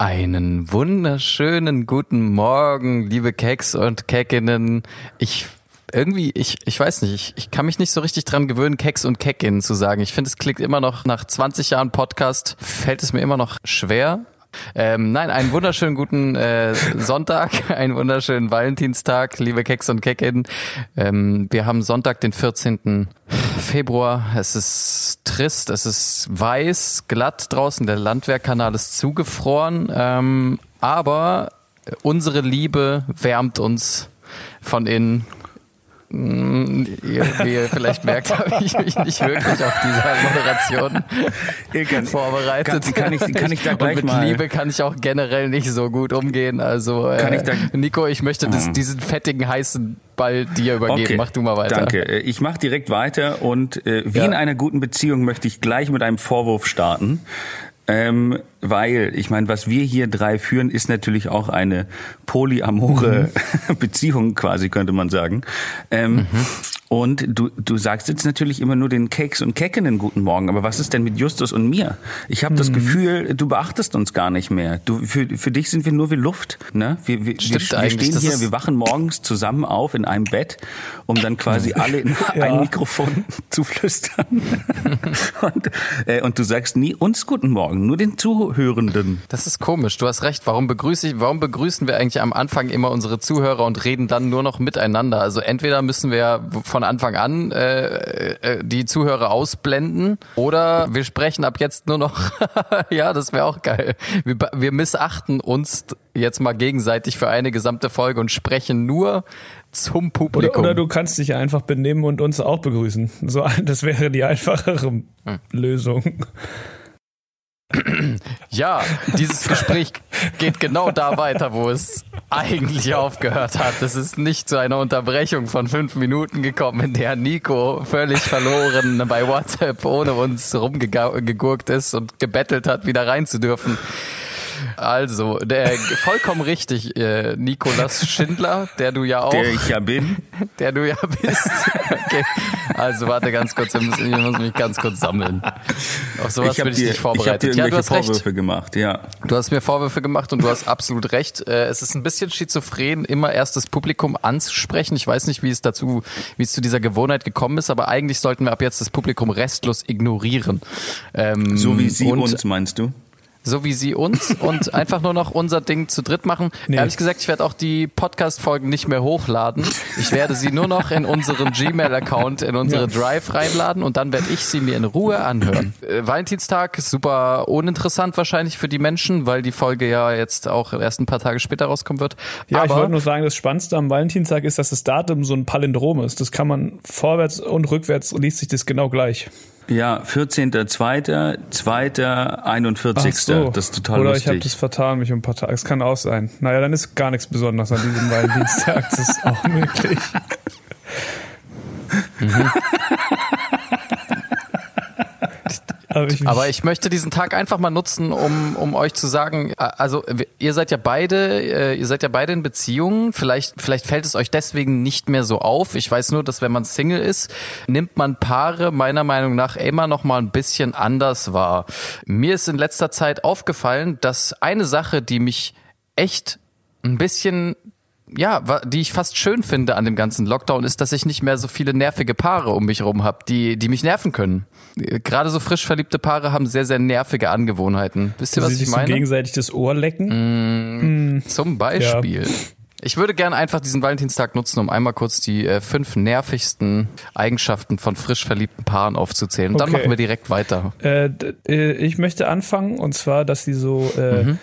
Einen wunderschönen guten Morgen, liebe Keks und Keckinnen. Ich irgendwie, ich, ich weiß nicht, ich, ich kann mich nicht so richtig dran gewöhnen, Keks und Keckinnen zu sagen. Ich finde, es klingt immer noch nach 20 Jahren Podcast, fällt es mir immer noch schwer. Ähm, nein, einen wunderschönen guten äh, Sonntag, einen wunderschönen Valentinstag, liebe Keks und Keckinnen. Ähm, wir haben Sonntag, den 14. Februar. Es ist trist, es ist weiß, glatt draußen. Der Landwehrkanal ist zugefroren. Ähm, aber unsere Liebe wärmt uns von innen. Mm, Wie ihr vielleicht merkt, habe ich mich nicht wirklich auf diese Moderation Ilkan, vorbereitet. Kann, kann, ich, kann ich da gleich Und mit mal... Liebe kann ich auch generell nicht so gut umgehen. Also, Kann äh, Nico, ich möchte das, Mhm. diesen fettigen, heißen Ball dir übergeben. Mach du mal weiter. Danke. Äh, Ich mache direkt weiter und äh, wie Ja. in einer guten Beziehung möchte ich gleich mit einem Vorwurf starten. Ähm, weil, ich meine, was wir hier drei führen, ist natürlich auch eine polyamore Mhm. Beziehung quasi, könnte man sagen. Ähm, Und du, du sagst jetzt natürlich immer nur den Keks und Keckenen guten Morgen, aber was ist denn mit Justus und mir? Ich habe Mhm. das Gefühl, du beachtest uns gar nicht mehr. Du, für, für dich sind wir nur wie Luft. Ne? Wir, wir, Stimmt wir, wir stehen hier, wir wachen morgens zusammen auf in einem Bett, um dann quasi alle in Ja. ein Mikrofon zu flüstern. und, äh, und du sagst nie uns guten Morgen, nur den Zuhörenden. Das ist komisch. Du hast recht. Warum begrüße ich, warum begrüßen wir eigentlich am Anfang immer unsere Zuhörer und reden dann nur noch miteinander? Also entweder müssen wir von Anfang an äh, äh, die Zuhörer ausblenden oder wir sprechen ab jetzt nur noch. ja, das wäre auch geil. Wir, wir missachten uns jetzt mal gegenseitig für eine gesamte Folge und sprechen nur zum Oder, Publikum. oder du kannst dich einfach benehmen und uns auch begrüßen. So, das wäre die einfachere Hm. Lösung. Ja, dieses Gespräch geht genau da weiter, wo es eigentlich aufgehört hat. Es ist nicht zu einer Unterbrechung von fünf Minuten gekommen, in der Nico völlig verloren bei WhatsApp ohne uns rumgegurkt ist und gebettelt hat, wieder rein zu dürfen. Also, der vollkommen richtig, äh, Nikolas Schindler, der du ja auch, Der ich ja bin. der du ja bist. Okay. Also warte ganz kurz, ich muss, ich muss mich ganz kurz sammeln. Auf sowas ich bin ich dir, nicht ich vorbereitet. dir ja, du hast recht. Vorwürfe gemacht, ja. Du hast mir Vorwürfe gemacht und du hast absolut recht. Äh, Es ist ein bisschen schizophren, immer erst das Publikum anzusprechen. Ich weiß nicht, wie es dazu, wie es zu dieser Gewohnheit gekommen ist, aber eigentlich sollten wir ab jetzt das Publikum restlos ignorieren. Ähm, So wie sie uns, meinst du? So wie sie uns und einfach nur noch unser Ding zu dritt machen. Nee. Ehrlich gesagt, ich werde auch die Podcast-Folgen nicht mehr hochladen. Ich werde sie nur noch in unseren Gmail-Account, in unsere Drive reinladen und dann werde ich sie mir in Ruhe anhören. Äh, Valentinstag ist super uninteressant wahrscheinlich für die Menschen, weil die Folge ja jetzt auch erst ein paar Tage später rauskommen wird. Ja, ich Aber wollte nur sagen, das Spannendste am Valentinstag ist, dass das Datum so ein Palindrom ist. Das kann man vorwärts und rückwärts liest sich das genau gleich. Ja, 14.2., 2., 41. Ach so. Das ist total Oder ich habe lustig. das vertan mich um ein paar Tage. Es kann auch sein. Naja, dann ist gar nichts Besonderes an diesem Valentinstag. Das ist auch möglich. Aber ich, Aber ich möchte diesen Tag einfach mal nutzen, um, um euch zu sagen, äh, also ihr seid ja beide, äh, ihr seid ja beide in Beziehungen. Vielleicht, vielleicht fällt es euch deswegen nicht mehr so auf. Ich weiß nur, dass wenn man Single ist, nimmt man Paare meiner Meinung nach immer noch mal ein bisschen anders wahr. Mir ist in letzter Zeit aufgefallen, dass eine Sache, die mich echt ein bisschen ja, die ich fast schön finde an dem ganzen Lockdown, ist, dass ich nicht mehr so viele nervige Paare um mich herum habe, die, die mich nerven können. Gerade so frisch verliebte Paare haben sehr, sehr nervige Angewohnheiten. Wisst ihr, sie was ich sich so meine? gegenseitig das Ohr lecken. Zum Beispiel. Ich würde gerne einfach diesen Valentinstag nutzen, um einmal kurz die äh, fünf nervigsten Eigenschaften von frisch verliebten Paaren aufzuzählen. Und dann Okay. machen wir direkt weiter. Äh, äh, ich möchte anfangen und zwar, dass sie so äh, Mhm.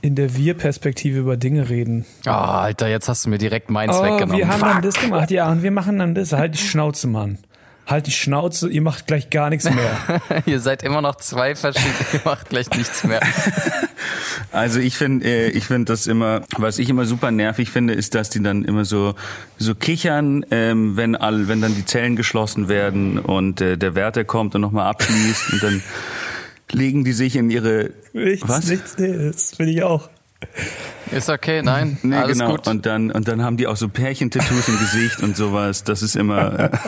In der Wir-Perspektive über Dinge reden. Ah, Alter, jetzt hast du mir direkt meins Oh, weggenommen. wir haben Fuck. dann das gemacht, ja, und wir machen dann das. Halt die Schnauze, Mann. Halt die Schnauze, ihr macht gleich gar nichts mehr. Ihr seid immer noch zwei verschiedene, ihr macht gleich nichts mehr. Also ich finde, äh, ich finde das immer, was ich immer super nervig finde, ist, dass die dann immer so so kichern, ähm, wenn all, wenn dann die Zellen geschlossen werden und äh, der Wärter kommt und nochmal abschließt und dann legen die sich in ihre Nichts, was? nichts ist, will ich auch. Ist okay, nein, Nee, alles genau. gut. Und dann, und dann haben die auch so Pärchentattoos im Gesicht und sowas. Das ist immer. Äh,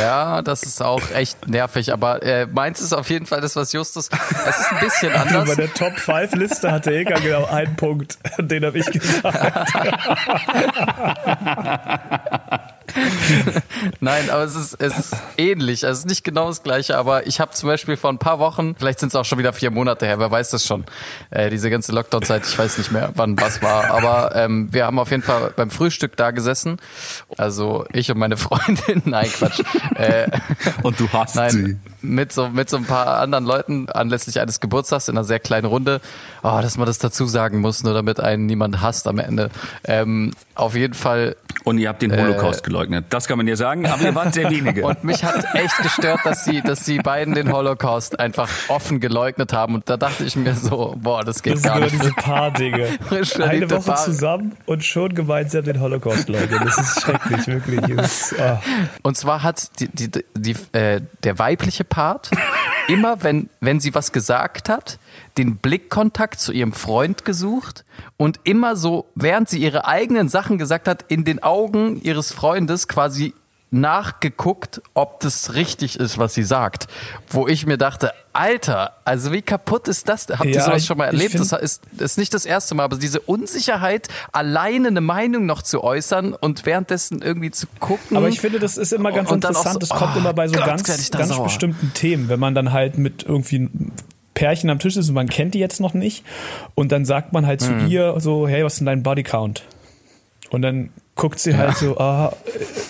Ja, das ist auch echt nervig, aber äh, meins ist auf jeden Fall das, was Justus. Es ist ein bisschen Bei anders. der Top 5 Liste hatte Eka genau einen Punkt. Den habe ich gesagt. Nein, aber es ist, es ist ähnlich. Also es ist nicht genau das gleiche, aber ich habe zum Beispiel vor ein paar Wochen, vielleicht sind es auch schon wieder vier Monate her, wer weiß das schon, äh, diese ganze Lockdown-Zeit, ich weiß nicht mehr, wann was war, aber ähm, wir haben auf jeden Fall beim Frühstück da gesessen. Also ich und meine Freundin, nein, Quatsch. Äh, und du hast Nein, sie. Mit so, mit so ein paar anderen Leuten anlässlich eines Geburtstags in einer sehr kleinen Runde. Oh, dass man das dazu sagen muss, nur damit einen niemand hasst am Ende. Ähm, auf jeden Fall. Und ihr habt den Holocaust geleugnet. Das kann man ja sagen, aber ihr wart sehr wenige. Und mich hat echt gestört, dass sie, dass sie beiden den Holocaust einfach offen geleugnet haben. Und da dachte ich mir so, boah, das geht Das sind gar nicht. diese Paar-Dinge. Frisch Eine verliebte Woche Paare. zusammen und schon gemeinsam den Holocaust leugnen. Das ist schrecklich, wirklich. Das ist, ah. Und zwar hat die, die, die, äh, der weibliche Part immer, wenn, wenn sie was gesagt hat, den Blickkontakt zu ihrem Freund gesucht und immer so, während sie ihre eigenen Sachen gesagt hat, in den Augen ihres Freundes quasi nachgeguckt, ob das richtig ist, was sie sagt. Wo ich mir dachte, Alter, also wie kaputt ist das? Habt ihr Ja, sowas schon mal erlebt? find- Das ist, ist nicht das erste Mal, aber diese Unsicherheit, alleine eine Meinung noch zu äußern und währenddessen irgendwie zu gucken. Aber ich finde, das ist immer ganz interessant. so, Das kommt oh immer bei so Gott, ganz, ganz sauer. bestimmten Themen, wenn man dann halt mit irgendwie Pärchen am Tisch ist und man kennt die jetzt noch nicht und dann sagt man halt zu Mhm. ihr so, hey, was ist denn dein Bodycount? Und dann guckt sie halt so, ah,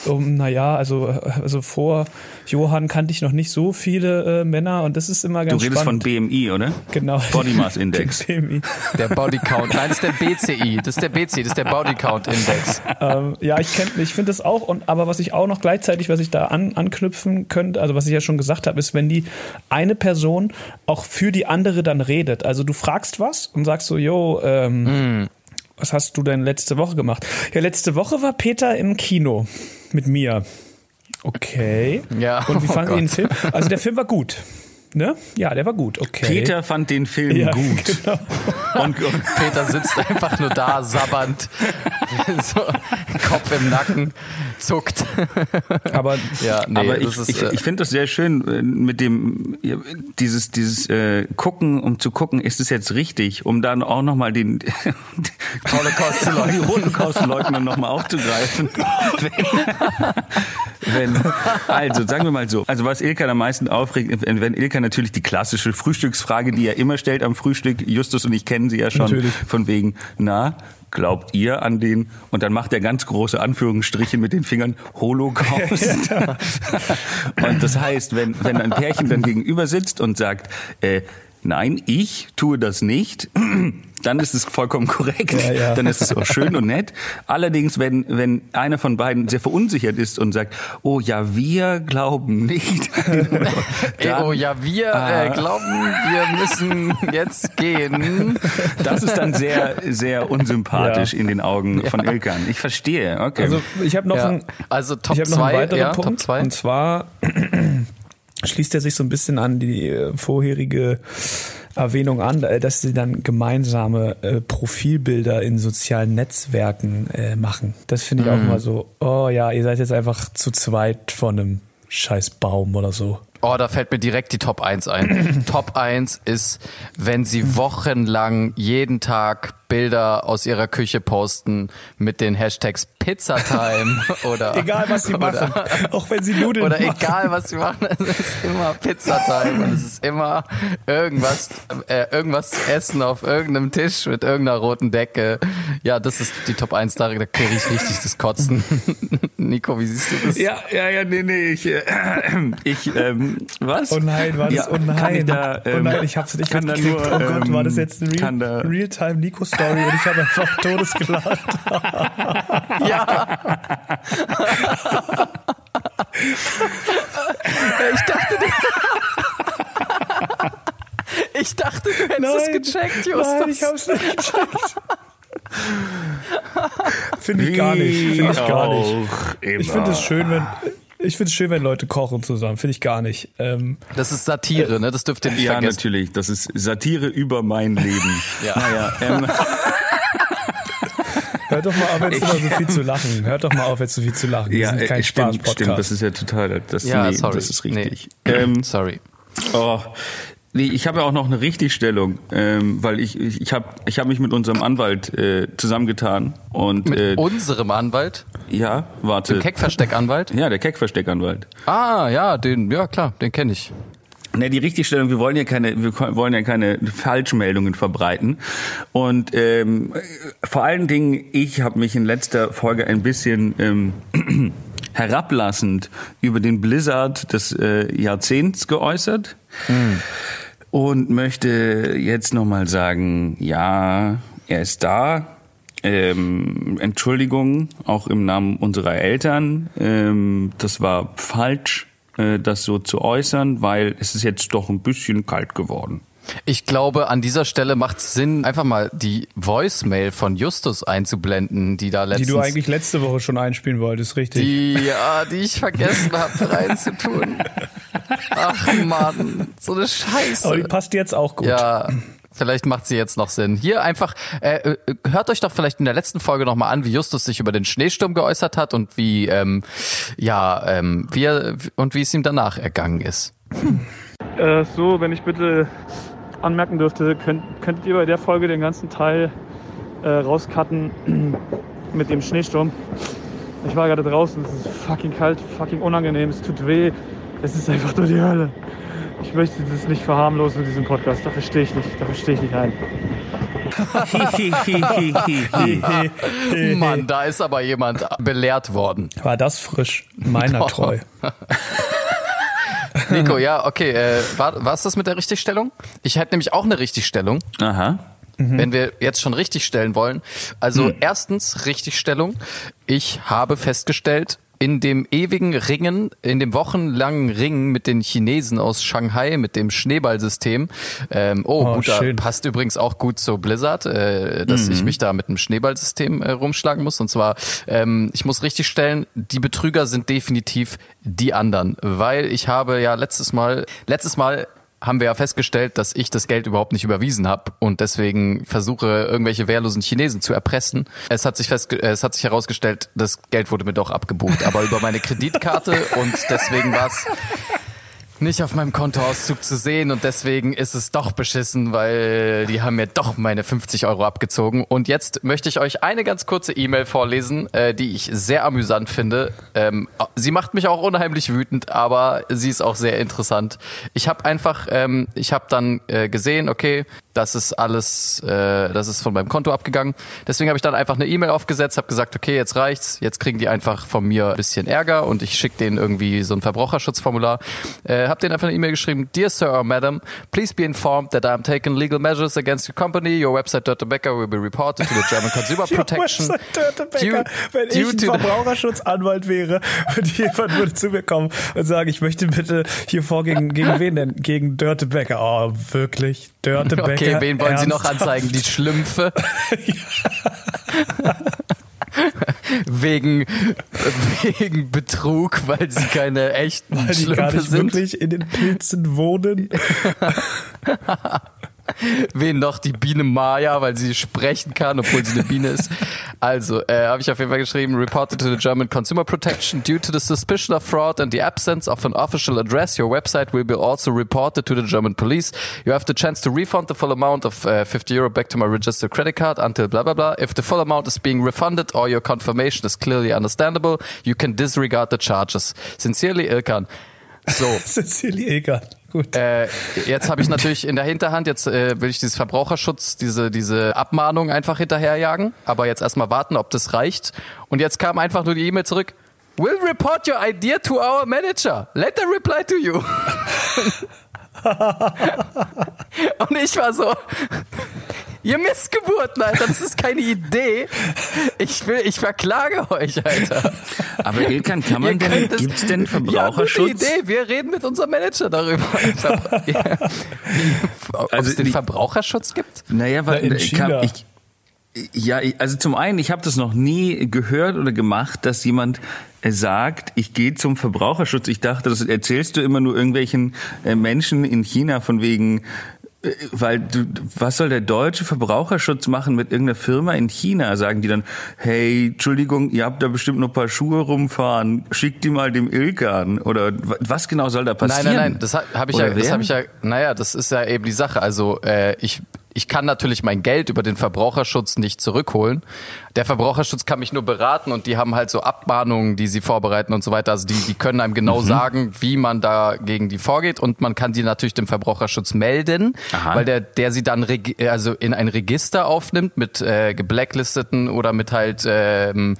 äh, um, naja, also, also vor Johann kannte ich noch nicht so viele äh, Männer und das ist immer Du ganz redest spannend. von BMI, oder? genau. Body Mass Index. BMI. Der Body Count. Nein, das ist der BCI. Das ist der BCI, das ist der Body Count Index. ähm, ja, ich kenn, ich finde das auch. Und aber was ich auch noch gleichzeitig, was ich da an, anknüpfen könnte, also was ich ja schon gesagt habe, ist, wenn die eine Person auch für die andere dann redet. Also du fragst was und sagst so, yo, ähm, was hast du denn letzte Woche gemacht? Ja, letzte Woche war Peter im Kino mit mir. Okay. Ja, Und wie oh fanden Sie den. Film? Also der Film war gut. Ne? Ja, der war gut. Okay. Peter fand den Film ja, gut. Genau. Und, und Peter sitzt einfach nur da, sabbernd, so, Kopf im Nacken, zuckt. Aber Ja, nee, aber ich, ist, ich, äh, ich finde das sehr schön äh, mit dem dieses dieses äh, gucken, um zu gucken, ist es jetzt richtig, um dann auch noch mal den Holocaust zu die leugnen. Holocaust-Leugner noch mal aufzugreifen. wenn, wenn, also sagen wir mal so, also was Ilka am meisten aufregt, wenn wenn Ilka natürlich die klassische Frühstücksfrage, die er immer stellt am Frühstück, Justus und ich kennen sie ja schon, Natürlich. von wegen, na, glaubt ihr an den? Und dann macht er ganz große Anführungsstriche mit den Fingern Holocaust. und das heißt, wenn, wenn ein Pärchen dann gegenüber sitzt und sagt, äh, nein, ich tue das nicht, dann ist es vollkommen korrekt. Ja, ja. Dann ist es auch schön und nett. Allerdings, wenn, wenn einer von beiden sehr verunsichert ist und sagt, oh ja, wir glauben nicht. Ey, oh ja, wir Ah. äh, glauben, wir müssen jetzt gehen. Das ist dann sehr, sehr unsympathisch Ja. in den Augen von Ilkan. Ich verstehe, okay. Also ich habe noch Ja, ein, also Top ich habe noch einen 2, weiteren ja, Punkt. Top 2. Und zwar schließt er sich so ein bisschen an die äh, vorherige Erwähnung an, äh, dass sie dann gemeinsame äh, Profilbilder in sozialen Netzwerken äh, machen. Das finde ich auch Mhm. mal so, oh ja, ihr seid jetzt einfach zu zweit von einem scheiß Baum oder so. Oh, da fällt mir direkt die Top 1 ein. Top 1 ist, wenn sie wochenlang jeden Tag Bilder aus ihrer Küche posten mit den Hashtags Pizzatime oder Egal was sie machen, auch wenn sie Nudeln oder machen. egal was sie machen, es ist immer Pizzatime und es ist immer irgendwas, äh, irgendwas zu essen auf irgendeinem Tisch mit irgendeiner roten Decke. Ja, das ist die Top 1, da, da kriege ich richtig das Kotzen. Nico, wie siehst du das? ja, ja, ja, nee, nee, ich, äh, ich, ähm, was? Oh nein, war das, Ja, oh nein. Da, oh ähm, nein, ich hab's nicht kann da mitgekriegt. nur, oh Gott, war das ähm, jetzt eine kann Real, da- Realtime Nico-Story und ich habe einfach todesgelacht. Ja. ich dachte, du, ich dachte, du hättest es gecheckt, Justus. Nein, ich hab's nicht gecheckt. Finde ich gar nicht. Finde ich gar nicht. Ich finde es schön, wenn. Ich finde es schön, wenn Leute kochen zusammen. Finde ich gar nicht. Ähm, Das ist Satire, ne? Das dürft ihr nicht Ja, vergessen. natürlich. Das ist Satire über mein Leben. Ja. Naja, ähm, hört doch mal auf, jetzt immer so viel zu lachen. Hört doch mal auf, jetzt so viel zu lachen. Wir ja, sind kein äh, stimmt, stimmt. Das Spaß-Podcast. ist ja total, das, Ja, nee, sorry. das ist richtig. Nee. Ähm, Sorry. Oh, nee, ich habe ja auch noch eine Richtigstellung, ähm, weil ich ich, ich habe ich hab mich mit unserem Anwalt äh, zusammengetan und Mit äh, unserem Anwalt, ja, warte. dem Keckversteckanwalt. ja, der Keckversteckanwalt. Ah, ja, den, ja klar, den kenne ich. Ne, die Richtigstellung, wir wollen ja keine, wir wollen ja keine Falschmeldungen verbreiten. Und ähm, vor allen Dingen, ich habe mich in letzter Folge ein bisschen ähm, herablassend über den Blizzard des äh, Jahrzehnts geäußert. Und möchte jetzt nochmal sagen, ja, er ist da. Ähm, Entschuldigung, auch im Namen unserer Eltern. Ähm, das war falsch, äh, das so zu äußern, weil es ist jetzt doch ein bisschen kalt geworden. Ich glaube, an dieser Stelle macht es Sinn, einfach mal die Voicemail von Justus einzublenden, die da die letztens... du eigentlich letzte Woche schon einspielen wolltest, richtig? Die, ja, die ich vergessen habe reinzutun. Ach Mann, so eine Scheiße. Aber die passt jetzt auch gut. Ja, vielleicht macht sie jetzt noch Sinn. Hier einfach, äh, äh, hört euch doch vielleicht in der letzten Folge nochmal an, wie Justus sich über den Schneesturm geäußert hat und wie, ähm, ja, ähm, wie er, und wie es ihm danach ergangen ist. Äh, so, wenn ich bitte anmerken dürfte, könnt, könntet ihr bei der Folge den ganzen Teil äh, rauscutten mit dem Schneesturm. Ich war gerade draußen, es ist fucking kalt, fucking unangenehm, es tut weh, es ist einfach nur die Hölle. Ich möchte das nicht verharmlosen in diesem Podcast, dafür stehe ich nicht, dafür stehe ich nicht ein. Mann, da ist aber jemand belehrt worden. War das frisch? Meiner treu. Nico, ja, okay, äh, war, war es das mit der Richtigstellung? Ich hätte nämlich auch eine Richtigstellung. Aha. wenn wir jetzt schon richtig stellen wollen. Also erstens Richtigstellung. Ich habe festgestellt, in dem ewigen Ringen, in dem wochenlangen Ringen mit den Chinesen aus Shanghai, mit dem Schneeballsystem. Ähm, oh, Oh, guter, schön. passt übrigens auch gut zu Blizzard, äh, dass ich mich da mit dem Schneeballsystem äh, rumschlagen muss. Und zwar, ähm, ich muss richtig stellen, die Betrüger sind definitiv die anderen, weil ich habe ja letztes Mal, letztes Mal haben wir ja festgestellt, dass ich das Geld überhaupt nicht überwiesen habe und deswegen versuche, irgendwelche wehrlosen Chinesen zu erpressen. Es hat sich festge äh, es hat sich herausgestellt, das Geld wurde mir doch abgebucht, aber über meine Kreditkarte und deswegen war es nicht auf meinem Kontoauszug zu sehen und deswegen ist es doch beschissen, weil die haben mir doch meine 50 Euro abgezogen. Und jetzt möchte ich euch eine ganz kurze E-Mail vorlesen, äh, die ich sehr amüsant finde. Ähm, sie macht mich auch unheimlich wütend, aber sie ist auch sehr interessant. Ich habe einfach, ähm, ich habe dann äh, gesehen, okay, das ist alles, äh, das ist von meinem Konto abgegangen. Deswegen habe ich dann einfach eine E-Mail aufgesetzt, habe gesagt, okay, jetzt reicht's, jetzt kriegen die einfach von mir ein bisschen Ärger und ich schicke denen irgendwie so ein Verbraucherschutzformular. Äh, habe denen einfach eine E-Mail geschrieben, Dear Sir or Madam, please be informed that I am taking legal measures against your company. Your website Dirty Becker will be reported to the German Consumer Protection. Due- Wenn due ich ein Verbraucherschutzanwalt wäre und jemand würde zu mir kommen und sagen, ich möchte bitte hier vor gegen, wen denn? Gegen Dörte Becker. Oh, wirklich? Dörte Becker? Okay, wen wollen Sie noch Ernsthaft? anzeigen? Die Schlümpfe? wegen, wegen Betrug, weil sie keine echten Weil die gar Schlümpfe nicht sind. wirklich in den Pilzen wohnen. Wen noch die Biene Maya, weil sie sprechen kann, obwohl sie eine Biene ist. Also, äh, habe ich auf jeden Fall geschrieben, reported to the German Consumer Protection due to the suspicion of fraud and the absence of an official address, your website will be also reported to the German police. You have the chance to refund the full amount of uh, 50 euro back to my registered credit card until blah blah blah. If the full amount is being refunded or your confirmation is clearly understandable, you can disregard the charges. Sincerely, Ilkan. So. Cecilie Eger. Gut. Äh, jetzt habe ich natürlich in der Hinterhand, jetzt äh, will ich dieses Verbraucherschutz, diese, diese Abmahnung einfach hinterherjagen, aber jetzt erstmal warten, ob das reicht. Und jetzt kam einfach nur die E-Mail zurück. Will report your idea to our manager. Later reply to you. Und ich war so, ihr Missgeburten, Alter, das ist keine Idee. Ich will, ich verklage euch, Alter. Aber Ilkan, kann man Ihr denn, gibt's denn Ja, gute Verbraucherschutz? Idee. Wir reden mit unserem Manager darüber. Ob Also es den die- Verbraucherschutz gibt? Naja, weil Na, kann, ich, Ja, also zum einen, ich habe das noch nie gehört oder gemacht, dass jemand äh, sagt, ich gehe zum Verbraucherschutz. Ich dachte, das erzählst du immer nur irgendwelchen äh, Menschen in China von wegen, weil du, was soll der deutsche Verbraucherschutz machen mit irgendeiner Firma in China? Sagen die dann, hey, Entschuldigung, ihr habt da bestimmt noch ein paar Schuhe rumfahren, schickt die mal dem Ilkan. Oder was genau soll da passieren? Nein, nein, nein, das habe ich, ja, das hab ich ja, naja, das ist ja eben die Sache. Also äh, ich ich kann natürlich mein Geld über den Verbraucherschutz nicht zurückholen. Der Verbraucherschutz kann mich nur beraten und die haben halt so Abmahnungen, die sie vorbereiten und so weiter. Also die, die können einem genau mhm. sagen, wie man da gegen die vorgeht und man kann die natürlich dem Verbraucherschutz melden, Aha. weil der, der sie dann also in ein Register aufnimmt mit äh, gebblacklisteten oder mit halt ähm,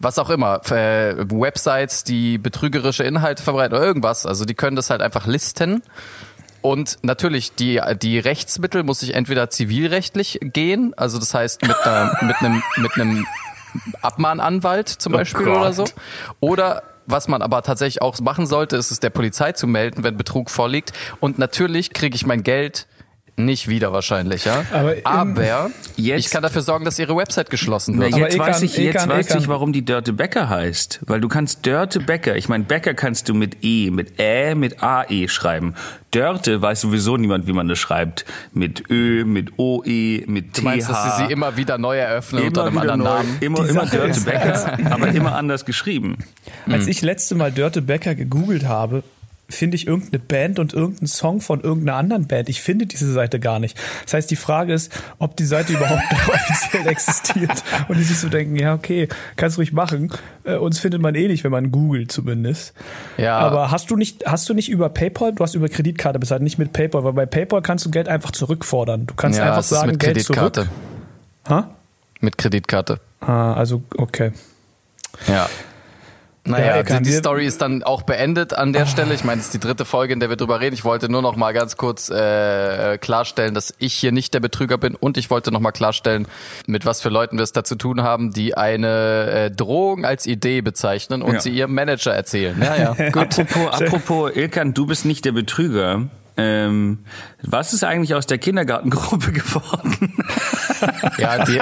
was auch immer, äh, Websites, die betrügerische Inhalte verbreiten oder irgendwas. Also die können das halt einfach listen und natürlich, die, die Rechtsmittel muss ich entweder zivilrechtlich gehen, also das heißt mit, einer, mit einem, mit einem Abmahnanwalt zum oh Beispiel Gott. oder so. Oder was man aber tatsächlich auch machen sollte, ist es der Polizei zu melden, wenn Betrug vorliegt. Und natürlich kriege ich mein Geld nicht wieder wahrscheinlich, ja. Aber, aber jetzt, ich kann dafür sorgen, dass ihre Website geschlossen wird. Na, jetzt weiß ich, jetzt Ekan, weiß Ekan. ich, warum die Dörte Becker heißt. Weil du kannst Dörte Becker, ich meine, Becker kannst du mit E, mit Ä, mit AE schreiben. Dörte weiß sowieso niemand, wie man das schreibt. Mit Ö, mit OE, mit TH. Du meinst, dass sie sie immer wieder neu eröffnen immer unter einem anderen neu, Namen? Immer, immer Dörte Becker, aber immer anders geschrieben. Als hm. ich letzte Mal Dörte Becker gegoogelt habe, finde ich irgendeine Band und irgendeinen Song von irgendeiner anderen Band. Ich finde diese Seite gar nicht. Das heißt, die Frage ist, ob die Seite überhaupt noch offiziell existiert. Und die sich so denken, ja, okay, kannst du ruhig machen. Äh, uns findet man eh nicht, wenn man googelt zumindest. Ja. Aber hast du nicht, hast du nicht über PayPal, du hast über Kreditkarte bezahlt, nicht mit PayPal, weil bei PayPal kannst du Geld einfach zurückfordern. Du kannst ja, einfach sagen, mit Geld Kreditkarte. zurück. Ha? Mit Kreditkarte. Ah, also, okay. Ja. Naja, ja, die, die Story ist dann auch beendet an der oh. Stelle. Ich meine, es ist die dritte Folge, in der wir drüber reden. Ich wollte nur noch mal ganz kurz äh, klarstellen, dass ich hier nicht der Betrüger bin und ich wollte noch mal klarstellen, mit was für Leuten wir es da zu tun haben, die eine äh, Drohung als Idee bezeichnen und ja. sie ihrem Manager erzählen. Ja, ja, gut. apropos, apropos Ilkan, du bist nicht der Betrüger. Ähm, was ist eigentlich aus der Kindergartengruppe geworden? Ja, die,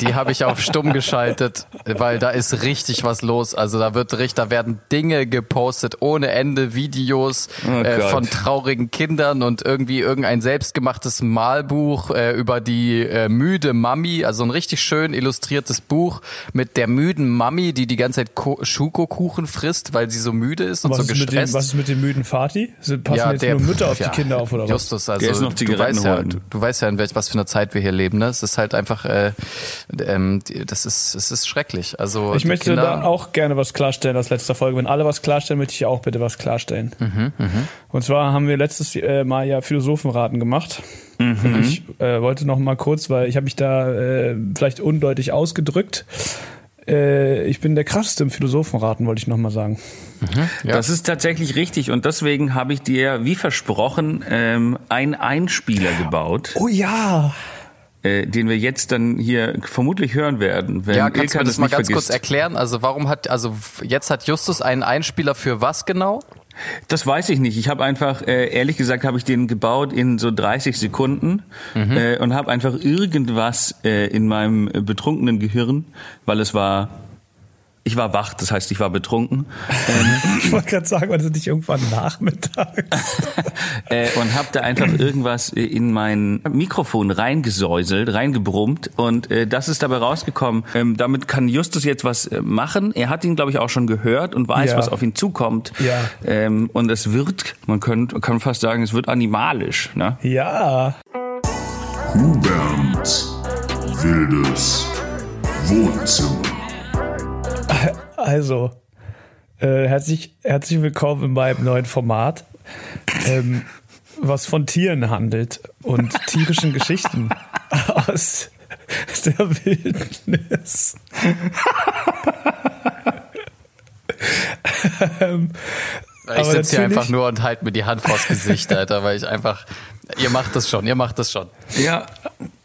die habe ich auf stumm geschaltet, weil da ist richtig was los. Also da wird richtig, da werden Dinge gepostet ohne Ende, Videos oh äh, von traurigen Kindern und irgendwie irgendein selbstgemachtes Malbuch äh, über die äh, müde Mami, also ein richtig schön illustriertes Buch mit der müden Mami, die die ganze Zeit Schokokuchen frisst, weil sie so müde ist und was so ist gestresst. Dem, was ist mit dem müden Vati? Passen ja, jetzt der, Mütter auf ja, die Kinder auf oder Justus, was? Justus, also du weißt, ja, du, du, weißt ja, in welch, was für einer Zeit wir hier leben. Ne? Es ist halt einfach äh, ähm, das ist, es ist schrecklich. Also ich möchte Kinder da auch gerne was klarstellen aus letzter Folge. Wenn alle was klarstellen, möchte ich auch bitte was klarstellen. Mhm, mh. Und zwar haben wir letztes äh, Mal ja Philosophenraten gemacht. Mhm. Und ich äh, wollte noch mal kurz, weil ich habe mich da äh, vielleicht undeutlich ausgedrückt. Äh, ich bin der krasseste im Philosophenraten, wollte ich noch mal sagen. Mhm, ja. Das ist tatsächlich richtig und deswegen habe ich dir, wie versprochen, ähm, einen Einspieler gebaut. Oh ja äh, den wir jetzt dann hier vermutlich hören werden. Wenn ja, kannst Ilkan du mir das mal ganz vergisst. kurz erklären? Also warum hat, also jetzt hat Justus einen Einspieler für was genau? Das weiß ich nicht. Ich habe einfach, äh, ehrlich gesagt, habe ich den gebaut in so 30 Sekunden mhm. äh, und habe einfach irgendwas äh, in meinem betrunkenen Gehirn, weil es war ich war wach, das heißt, ich war betrunken. Ähm, ich wollte gerade sagen, war das nicht irgendwann nachmittags? äh, und habe da einfach irgendwas in mein Mikrofon reingesäuselt, reingebrummt und äh, das ist dabei rausgekommen. Ähm, damit kann Justus jetzt was äh, machen. Er hat ihn, glaube ich, auch schon gehört und weiß, ja. was auf ihn zukommt. Ja. Ähm, und es wird, man kann, kann fast sagen, es wird animalisch. Ne? Ja. Hubert Wildes Wohnzimmer. Also, äh, herzlich, herzlich willkommen in meinem neuen Format, ähm, was von Tieren handelt und tierischen Geschichten aus der Wildnis. ähm, ich sitze hier einfach nur und halte mir die Hand vors Gesicht, Alter, weil ich einfach, ihr macht das schon, ihr macht das schon. Ja.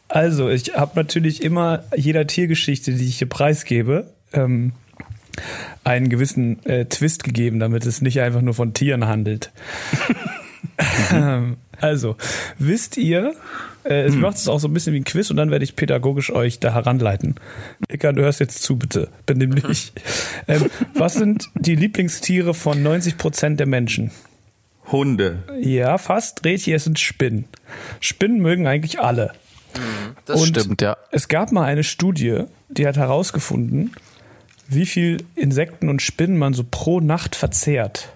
Also, ich habe natürlich immer jeder Tiergeschichte, die ich hier preisgebe, ähm, einen gewissen äh, Twist gegeben, damit es nicht einfach nur von Tieren handelt. Also, wisst ihr, äh, es macht es auch so ein bisschen wie ein Quiz und dann werde ich pädagogisch euch da heranleiten. Ika, du hörst jetzt zu, bitte. Benimm dich. ähm, was sind die Lieblingstiere von 90 Prozent der Menschen? Hunde. Ja, fast. Rädchen, es sind Spinnen. Spinnen mögen eigentlich alle. Das Und stimmt, ja. Es gab mal eine Studie, die hat herausgefunden, wie viel Insekten und Spinnen man so pro Nacht verzehrt.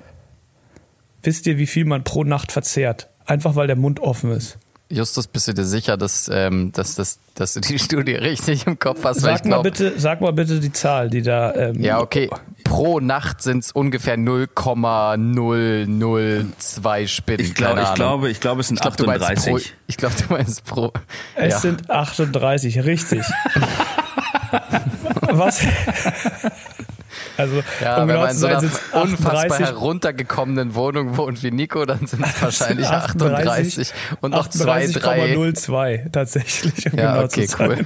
Wisst ihr, wie viel man pro Nacht verzehrt? Einfach weil der Mund offen ist. Justus, bist du dir sicher, dass, ähm, dass, dass, dass du die Studie richtig im Kopf hast? Sag mal glaub, bitte, sag mal bitte die Zahl, die da. Ähm, Ja, okay. Pro Nacht sind es ungefähr 0,002 Spinnen. Ich, glaub, ich, glaube, ich glaube, es sind Ich glaube, du meinst pro. 38. Ich glaube, du meinst pro. Es ja. sind 38, richtig. Was? Also, ja, um wenn genau man in so einer unfassbar 38, heruntergekommenen Wohnung wohnt wie Nico, dann sind es wahrscheinlich 38 und noch zwei, drei. 38,02 tatsächlich. Um Ja, genau okay, cool.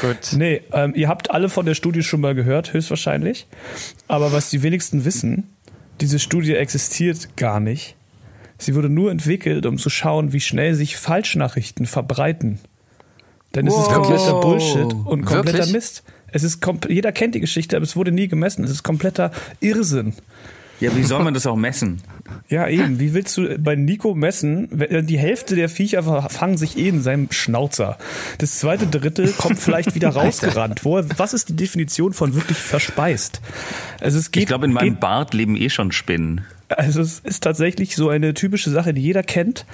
Gut. Nee, ähm, ihr habt alle von der Studie schon mal gehört, höchstwahrscheinlich. Aber was die wenigsten wissen, diese Studie existiert gar nicht. Sie wurde nur entwickelt, um zu schauen, wie schnell sich Falschnachrichten verbreiten. Denn es ist Wow. kompletter Bullshit und kompletter Wirklich? Mist. Es ist jeder kennt die Geschichte, aber es wurde nie gemessen. Es ist kompletter Irrsinn. Ja, wie soll man das auch messen? Ja, eben. Wie willst du bei Nico messen? Die Hälfte der Viecher fangen sich eh in seinem Schnauzer. Das zweite Drittel kommt vielleicht wieder rausgerannt. Wo, was ist die Definition von wirklich verspeist? Also es geht, Ich glaube, in meinem geht, Bart leben eh schon Spinnen. also es ist tatsächlich so eine typische Sache, die jeder kennt,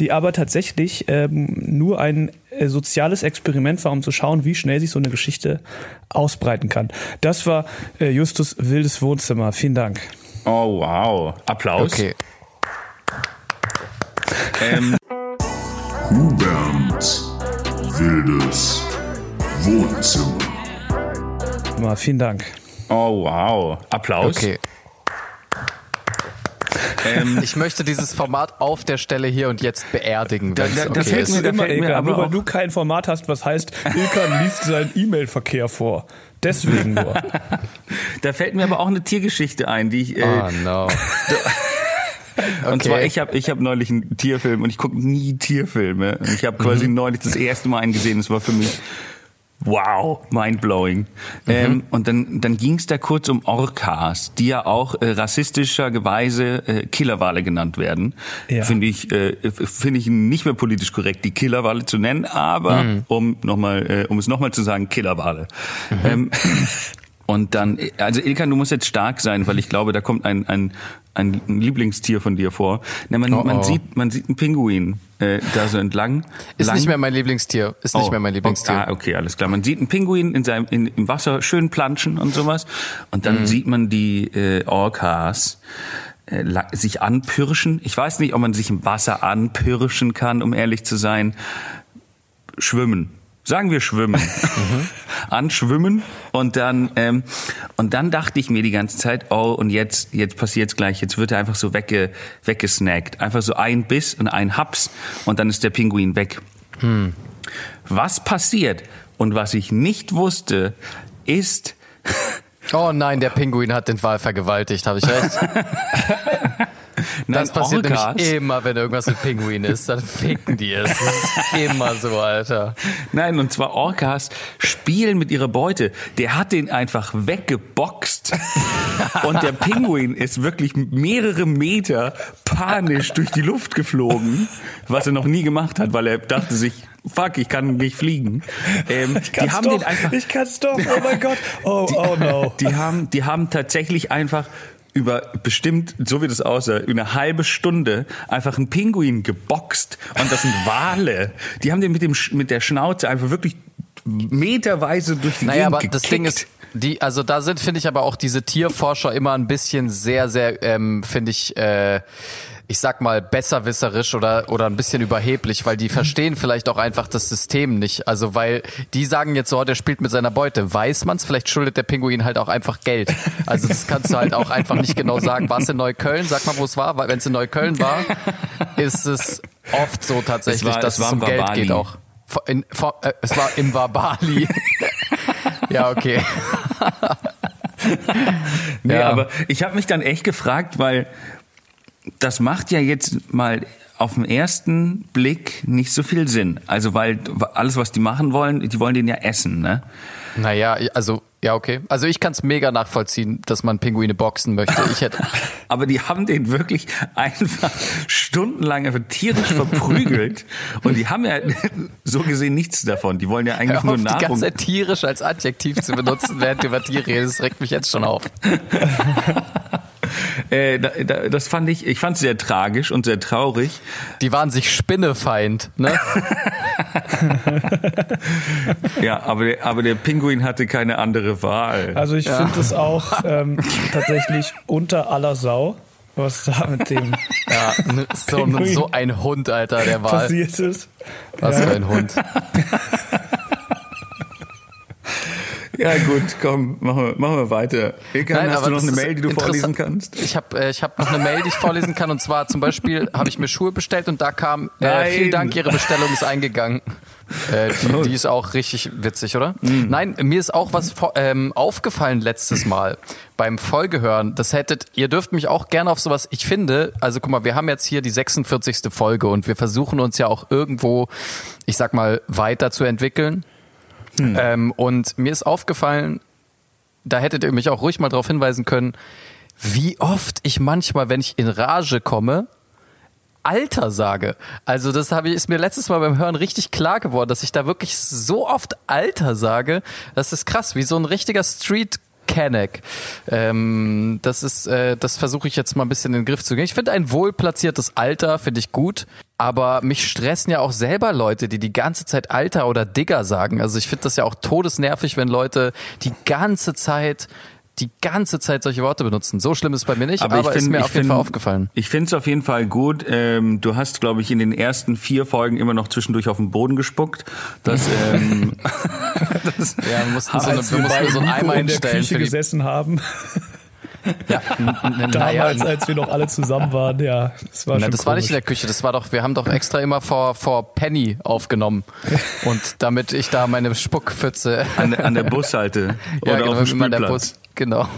die aber tatsächlich ähm, nur ein äh, soziales Experiment war, um zu schauen, wie schnell sich so eine Geschichte ausbreiten kann. Das war äh, Justus wildes Wohnzimmer. Vielen Dank. Oh, wow. Applaus. Okay. Ähm, Hubert Wildes Wohnzimmer. Mal, vielen Dank. oh, wow. Applaus. Okay. Ähm, Ich möchte dieses Format auf der Stelle hier und jetzt beerdigen, Da- da- okay fällt ist. mir- immer fällt mir nur weil du kein Format hast, was heißt, Ilkan liest seinen E-Mail-Verkehr vor. Deswegen nur. da fällt mir aber auch eine Tiergeschichte ein, die ich. Äh, Oh no. Und zwar, Okay. ich habe ich hab neulich einen Tierfilm und ich gucke nie Tierfilme. Und ich habe quasi Mhm. neulich das erste Mal einen gesehen. Das war für mich wow, mindblowing. Mhm. Ähm, und dann, dann ging es da kurz um Orcas, die ja auch äh, rassistischerweise äh, Killerwale genannt werden. Ja. Finde ich, äh, finde ich nicht mehr politisch korrekt, die Killerwale zu nennen, aber Mhm. um noch mal, äh, um es nochmal zu sagen, Killerwale. Ähm, und dann, also Ilkan, du musst jetzt stark sein, weil ich glaube, da kommt ein, ein, ein Lieblingstier von dir vor. Na, man, Oh, man oh. sieht, man sieht einen Pinguin äh, da so entlang. Ist lang. nicht mehr mein Lieblingstier. Ist nicht Oh, mehr mein Lieblingstier. Ah, okay, alles klar. Man sieht einen Pinguin in seinem, in, im Wasser schön planschen und sowas. Und dann sieht man die äh, Orcas äh, sich anpirschen. Ich weiß nicht, ob man sich im Wasser anpirschen kann, um ehrlich zu sein. Schwimmen. Sagen wir schwimmen. Anschwimmen und dann ähm, und dann dachte ich mir die ganze Zeit, oh und jetzt jetzt passiert's gleich, jetzt wird er einfach so wegge, weggesnackt, einfach so ein Biss und ein Haps und dann ist der Pinguin weg. Was passiert und was ich nicht wusste, ist Oh nein, der Pinguin hat den Wal vergewaltigt, habe ich recht? Das Nein, passiert Orcas- nämlich immer, wenn irgendwas mit Pinguin ist, dann ficken die es. Das ist immer so, Alter. Nein, und zwar Orcas spielen mit ihrer Beute. Der hat den einfach weggeboxt. und der Pinguin ist wirklich mehrere Meter panisch durch die Luft geflogen, was er noch nie gemacht hat, weil er dachte sich, fuck, ich kann nicht fliegen. Ähm, Ich kann's die haben doch, den einfach, ich kann's doch, oh mein Gott. Oh, oh no. die haben, die haben tatsächlich einfach über bestimmt, so wie das aussah, über eine halbe Stunde einfach einen Pinguin geboxt und das sind Wale. Die haben den mit dem mit der Schnauze einfach wirklich meterweise durch die Naja, Gegend aber das gekickt. Ding ist, die, also da sind, finde ich, aber auch diese Tierforscher immer ein bisschen sehr, sehr, ähm, finde ich, äh, ich sag mal, besserwisserisch oder, oder ein bisschen überheblich, weil die verstehen vielleicht auch einfach das System nicht. Also, weil die sagen jetzt so, oh, der spielt mit seiner Beute. Weiß man's? Vielleicht schuldet der Pinguin halt auch einfach Geld. Also, das kannst du halt auch einfach nicht genau sagen. War es in Neukölln? Sag mal, wo es war. Wenn es in Neukölln war, ist es oft so tatsächlich, Es war- dass es es, um Geld geht auch. In, vor, äh, es war im Wabali. ja, okay. Nee, Ja. aber ich habe mich dann echt gefragt, weil das macht ja jetzt mal auf den ersten Blick nicht so viel Sinn. Also weil alles, was die machen wollen, die wollen den ja essen, ne? Naja, also, ja, okay. Also ich kann es mega nachvollziehen, dass man Pinguine boxen möchte. Ich hätte. Aber die haben den wirklich einfach stundenlang einfach tierisch verprügelt. Und die haben ja so gesehen nichts davon. Die wollen ja eigentlich Hör nur auf, die Nahrung. ganze Zeit tierisch als Adjektiv zu benutzen, während du über Tiere redest, regt mich jetzt schon auf. Äh, da, da, das fand ich, ich fand es sehr tragisch und sehr traurig. Die waren sich Spinnefeind, ne? Ja, aber der, aber der Pinguin hatte keine andere Wahl. Also ich finde es auch ähm, tatsächlich unter aller Sau, was da mit dem Ja, ne, so, so ein Hund, Alter, der war. passiert ist. Was für ein Hund. Ja gut, komm, machen wir, machen wir weiter. Nein, hast du noch eine Mail, die du vorlesen kannst? Ich habe äh, ich hab noch eine Mail, die ich vorlesen kann. Und zwar zum Beispiel habe ich mir Schuhe bestellt und da kam, äh, vielen Dank, Ihre Bestellung ist eingegangen. Äh, die, die ist auch richtig witzig, oder? Nein, mir ist auch was ähm, aufgefallen letztes Mal beim Folgehören. Das hättet, ihr dürft mich auch gerne auf sowas, ich finde, also guck mal, wir haben jetzt hier die 46. Folge und wir versuchen uns ja auch irgendwo, ich sag mal, weiterzuentwickeln. Ähm, und mir ist aufgefallen, da hättet ihr mich auch ruhig mal darauf hinweisen können, wie oft ich manchmal, wenn ich in Rage komme, Alter sage. Also das habe ich, ist mir letztes Mal beim Hören richtig klar geworden, dass ich da wirklich so oft Alter sage. Das ist krass, wie so ein richtiger Street Kenneck. Ähm, das ist, äh, das versuche ich jetzt mal ein bisschen in den Griff zu gehen. Ich finde ein wohlplatziertes Alter finde ich gut, aber mich stressen ja auch selber Leute, die die ganze Zeit Alter oder Digger sagen. Also ich finde das ja auch todesnervig, wenn Leute die ganze Zeit die ganze Zeit solche Worte benutzen. So schlimm ist es bei mir nicht, aber, ich ist find- mir ich auf jeden find- Fall aufgefallen. Ich finde es auf jeden Fall gut. Ähm, du hast, glaube ich, in den ersten vier Folgen immer noch zwischendurch auf den Boden gespuckt. Das, ähm, das, Ja, wir mussten so, eine, wir mussten so einen Eimer in der hinstellen Küche gesessen haben, Ja, damals, als wir noch alle zusammen waren, ja, das war na, schon das war nicht in der Küche, das war doch, wir haben doch extra immer vor, vor Penny aufgenommen. Und damit ich da meine Spuckpfütze an, an der Bushalte ja, oder genau, auf dem Spielplatz. Bus, genau.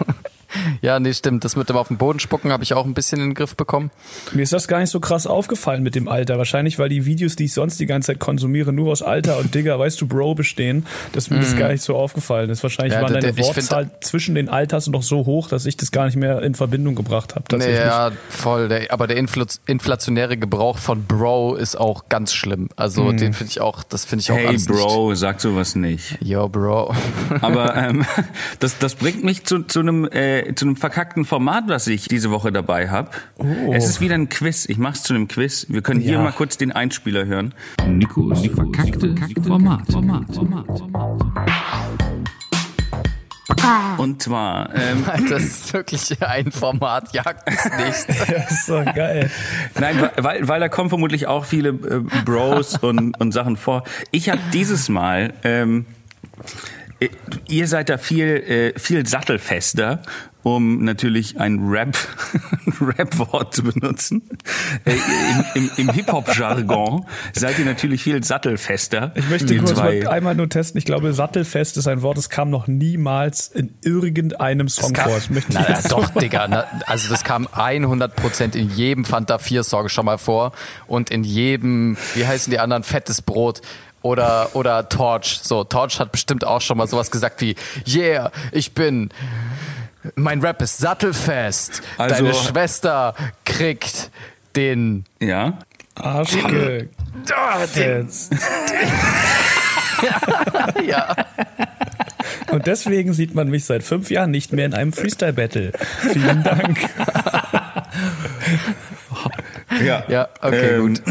Ja, nee, stimmt. Das mit dem auf den Boden spucken habe ich auch ein bisschen in den Griff bekommen. Mir ist das gar nicht so krass aufgefallen mit dem Alter. Wahrscheinlich, weil die Videos, die ich sonst die ganze Zeit konsumiere, nur aus Alter und Digger, weißt du, Bro bestehen, dass mir das gar nicht so aufgefallen ist. Wahrscheinlich Mhm. Ja, war der- deine find- Wortzahl zwischen den Alters noch so hoch, dass ich das gar nicht mehr in Verbindung gebracht habe. Nee, ja, voll. Der, aber der infl inflationäre Gebrauch von Bro ist auch ganz schlimm. Also den finde ich auch, das finde ich auch Hey alles nicht. Bro, sag sowas nicht. Yo, Bro. Aber ähm, das, das bringt mich zu, zu, einem, äh, zu einem verkackten Format, was ich diese Woche dabei habe. Oh. Es ist wieder ein Quiz. Ich mach's zu einem Quiz. Wir können hier Ja. mal kurz den Einspieler hören. Nikos verkackte Format. Format. Und zwar, ähm, Das ist wirklich ein Format, jagt es nicht. Das ist so geil. nein, weil, weil da kommen vermutlich auch viele äh, Bros und, und Sachen vor. Ich habe dieses Mal, ähm, äh, ihr seid da viel, äh, viel sattelfester, um natürlich ein Rap, Rap-Wort zu benutzen. Äh, Im im, im Hip-Hop-Jargon seid ihr natürlich viel sattelfester. Ich möchte kurz mal einmal nur testen. Ich glaube, sattelfest ist ein Wort, das kam noch niemals in irgendeinem Song kam- vor. Ich möchte Na, ja, jetzt doch, Digga. Na, also das kam 100% in jedem Fanta 4 Song schon mal vor und in jedem, wie heißen die anderen, fettes Brot oder oder Torch. So, Torch hat bestimmt auch schon mal sowas gesagt wie Yeah, ich bin mein Rap ist sattelfest. Also- Deine Schwester kriegt den Ah, Ja. Arschige. Jetzt. ja. Und deswegen sieht man mich seit fünf Jahren nicht mehr in einem Freestyle-Battle. Vielen Dank. Ja, Ja, okay, gut.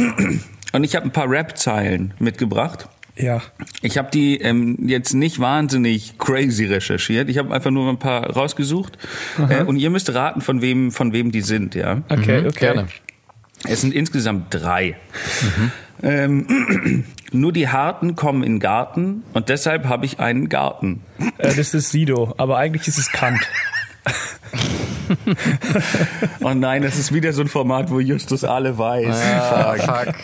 Und ich habe ein paar Rap-Zeilen mitgebracht. Ja. Ich habe die ähm, jetzt nicht wahnsinnig crazy recherchiert. Ich habe einfach nur ein paar rausgesucht. Äh, und ihr müsst raten, von wem, von wem die sind, ja. Okay, okay. Mhm, Gerne. Es sind insgesamt drei. Ähm, nur die Harten kommen in den Garten und deshalb habe ich einen Garten. Äh, das ist Sido, aber eigentlich ist es Kant. Oh nein, das ist wieder so ein Format, wo Justus alle weiß. Ah, fuck.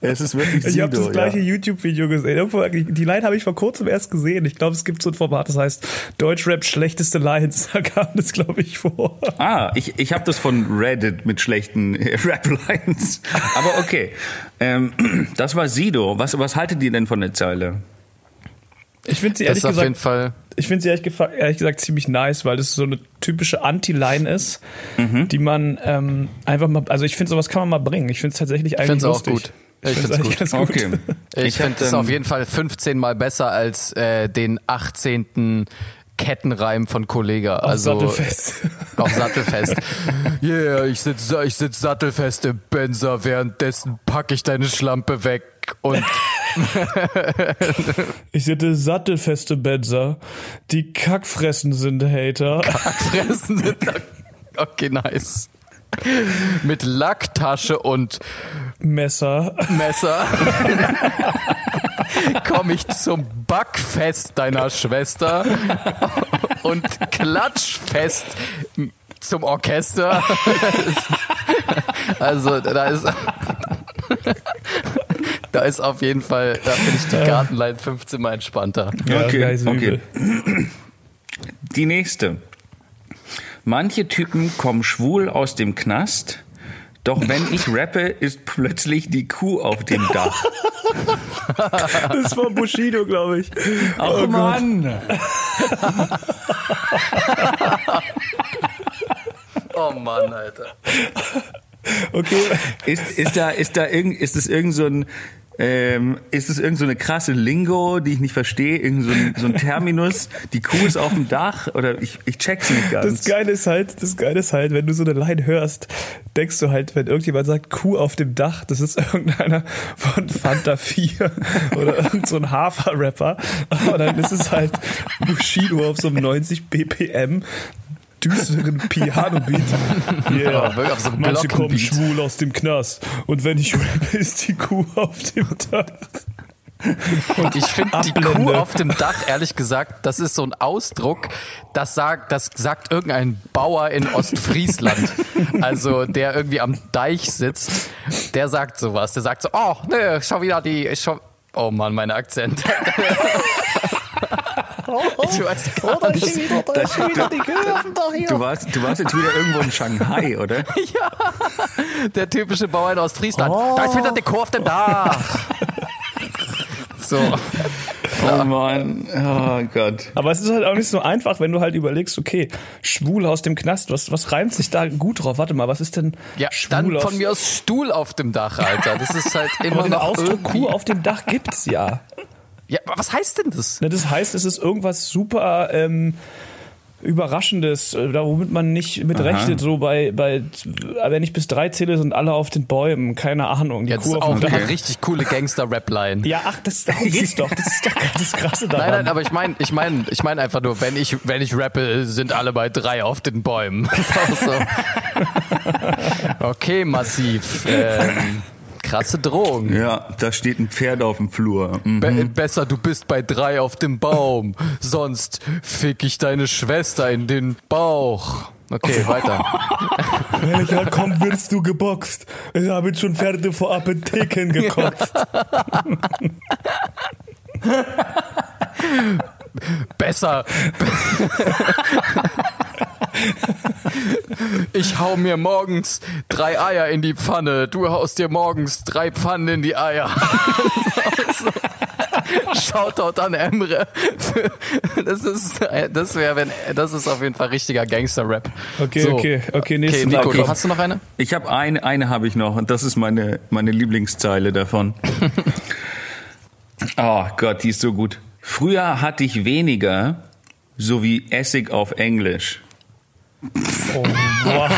Es ist wirklich Ich habe Sido, das gleiche ja. YouTube-Video gesehen. Irgendwo- Die Line habe ich vor kurzem erst gesehen. Ich glaube, es gibt so ein Format, das heißt Deutschrap schlechteste Lines. Da kam das, glaube ich, vor. Ah, ich, ich habe das von Reddit mit schlechten äh, Rap-Lines. Aber okay. Ähm, das war Sido. Was, was haltet ihr denn von der Zeile? Ich finde sie Das ehrlich ist auf jeden gesagt, Fall. ich finde sie ehrlich, ehrlich gesagt ziemlich nice, weil das so eine typische Anti-Line ist, Mhm. die man ähm, einfach mal, also ich finde sowas kann man mal bringen. Ich finde es tatsächlich Ich eigentlich finde es auch lustig. gut. Ich finde es gut. gut. Okay. Ich, hab finde es auf jeden Fall 15 Mal besser als äh, den 18. Kettenreim von Kollega. Auf Also Sattelfest. auf Sattelfest. Yeah, ich sitz, ich sitz sattelfest im Benzer, währenddessen packe ich deine Schlampe weg und Ich sitze sattelfeste Benzer. Die Kackfressen sind Hater. fressen sind. Okay, nice. Mit Lacktasche und Messer. Messer komme ich zum Backfest deiner Schwester und Klatschfest zum Orchester. Also da ist da ist auf jeden Fall, da finde ich die Gartenline 15 mal entspannter. Ja, Okay, okay. Die nächste. Manche Typen kommen schwul aus dem Knast, doch wenn ich rappe, ist plötzlich die Kuh auf dem Dach. Das war Bushido, glaube ich. Oh, Mann! Oh Mann, Alter. Okay. Ist, ist da, ist da irgend, ist es irgend so ein, ähm, ist es irgend so krasse Lingo, die ich nicht verstehe, irgend so ein, so ein Terminus, die Kuh ist auf dem Dach oder ich, ich check's nicht ganz. Das Geile ist halt, das Geile ist halt, wenn du so eine Line hörst, denkst du halt, wenn irgendjemand sagt Kuh auf dem Dach, das ist irgendeiner von Fanta 4 oder irgend so ein Hafer-Rapper. Aber dann ist es halt Bushido auf so einem 90 BPM düsteren Piano-Beat. Ja, wirklich auf so einem Manche kommen schwul aus dem Knast. Und wenn ich rappe, ist die Kuh auf dem Dach. Und ich finde die. Kuh auf dem Dach, ehrlich gesagt, das ist so ein Ausdruck, das sagt, das sagt irgendein Bauer in Ostfriesland. Also der irgendwie am Deich sitzt, der sagt sowas. Der sagt so, oh, ne, schau wieder die, schon, oh Mann, mein Akzent. Ich weiß gar nicht. Du warst, du warst jetzt wieder irgendwo in Shanghai, oder? Der typische Bauer in Ostfriesland. Da ist wieder die Kuh auf dem Dach. So. Oh Mann, oh Gott. Aber es ist halt auch nicht so einfach, wenn du halt überlegst, okay, schwul aus dem Knast, was, was reimt sich da gut drauf? Warte mal, was ist denn Ja, schwul dann aus von mir aus Stuhl auf dem Dach, Alter. Das ist halt Aber immer den noch Ausdruck irgendwie... Kuh auf dem Dach gibt's ja. Ja, was heißt denn das? Ne, Das heißt, es ist irgendwas super ähm, Überraschendes, äh, da womit man nicht mit rechnet. So bei, bei, wenn ich bis drei zähle, sind alle auf den Bäumen. Keine Ahnung. Die Ja, das Kuh ist auch Dach. eine richtig coole Gangster-Rap-Line. Ja, ach, das darum geht's doch. Das ist doch das Krasse daran. Nein, nein, aber ich meine, ich meine, ich meine einfach nur, wenn ich, wenn ich rappe, sind alle bei drei auf den Bäumen. Das ist auch so. Okay, massiv. Ähm, krasse Drohung. Ja, da steht ein Pferd auf dem Flur. Mhm. Be besser, du bist bei drei auf dem Baum. Sonst fick ich deine Schwester in den Bauch. Okay, weiter. Wenn ich halt komme, wirst du geboxt. Ich habe jetzt schon Pferde vor Apotheken gekotzt. Besser. Ich hau mir morgens drei Eier in die Pfanne. Du haust dir morgens drei Pfannen in die Eier. Shoutout an Emre. Das ist, das wäre, wenn, das ist auf jeden Fall richtiger Gangster-Rap. Okay, So. okay, okay, nächste Okay, Nico, Frage. hast du noch eine? Ich habe eine, eine habe ich noch und das ist meine, meine Lieblingszeile davon. oh Gott, die ist so gut. Früher hatte ich weniger, so wie Essig auf Englisch. Oh, wow.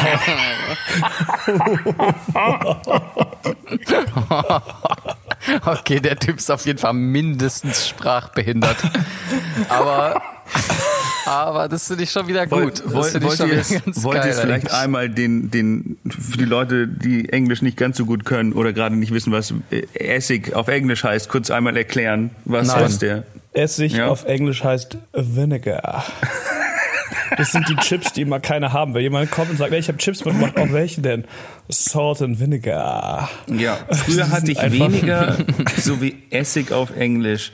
Okay, der Typ ist auf jeden Fall mindestens sprachbehindert. Aber, aber das finde ich schon wieder gut. Wollt, das wollt, finde ich wollt, schon ihr wollt geil vielleicht eigentlich. einmal den, den, für die Leute, die Englisch nicht ganz so gut können oder gerade nicht wissen, was äh, Essig auf Englisch heißt, kurz einmal erklären, was, Nein. was der. Essig Ja. auf Englisch heißt Vinegar. das sind die Chips, die immer keiner haben. Wenn jemand kommt und sagt, ich habe Chips mitgebracht, auch welche denn? Salt and Vinegar. Ja, früher hatte ich weniger, so wie Essig auf Englisch.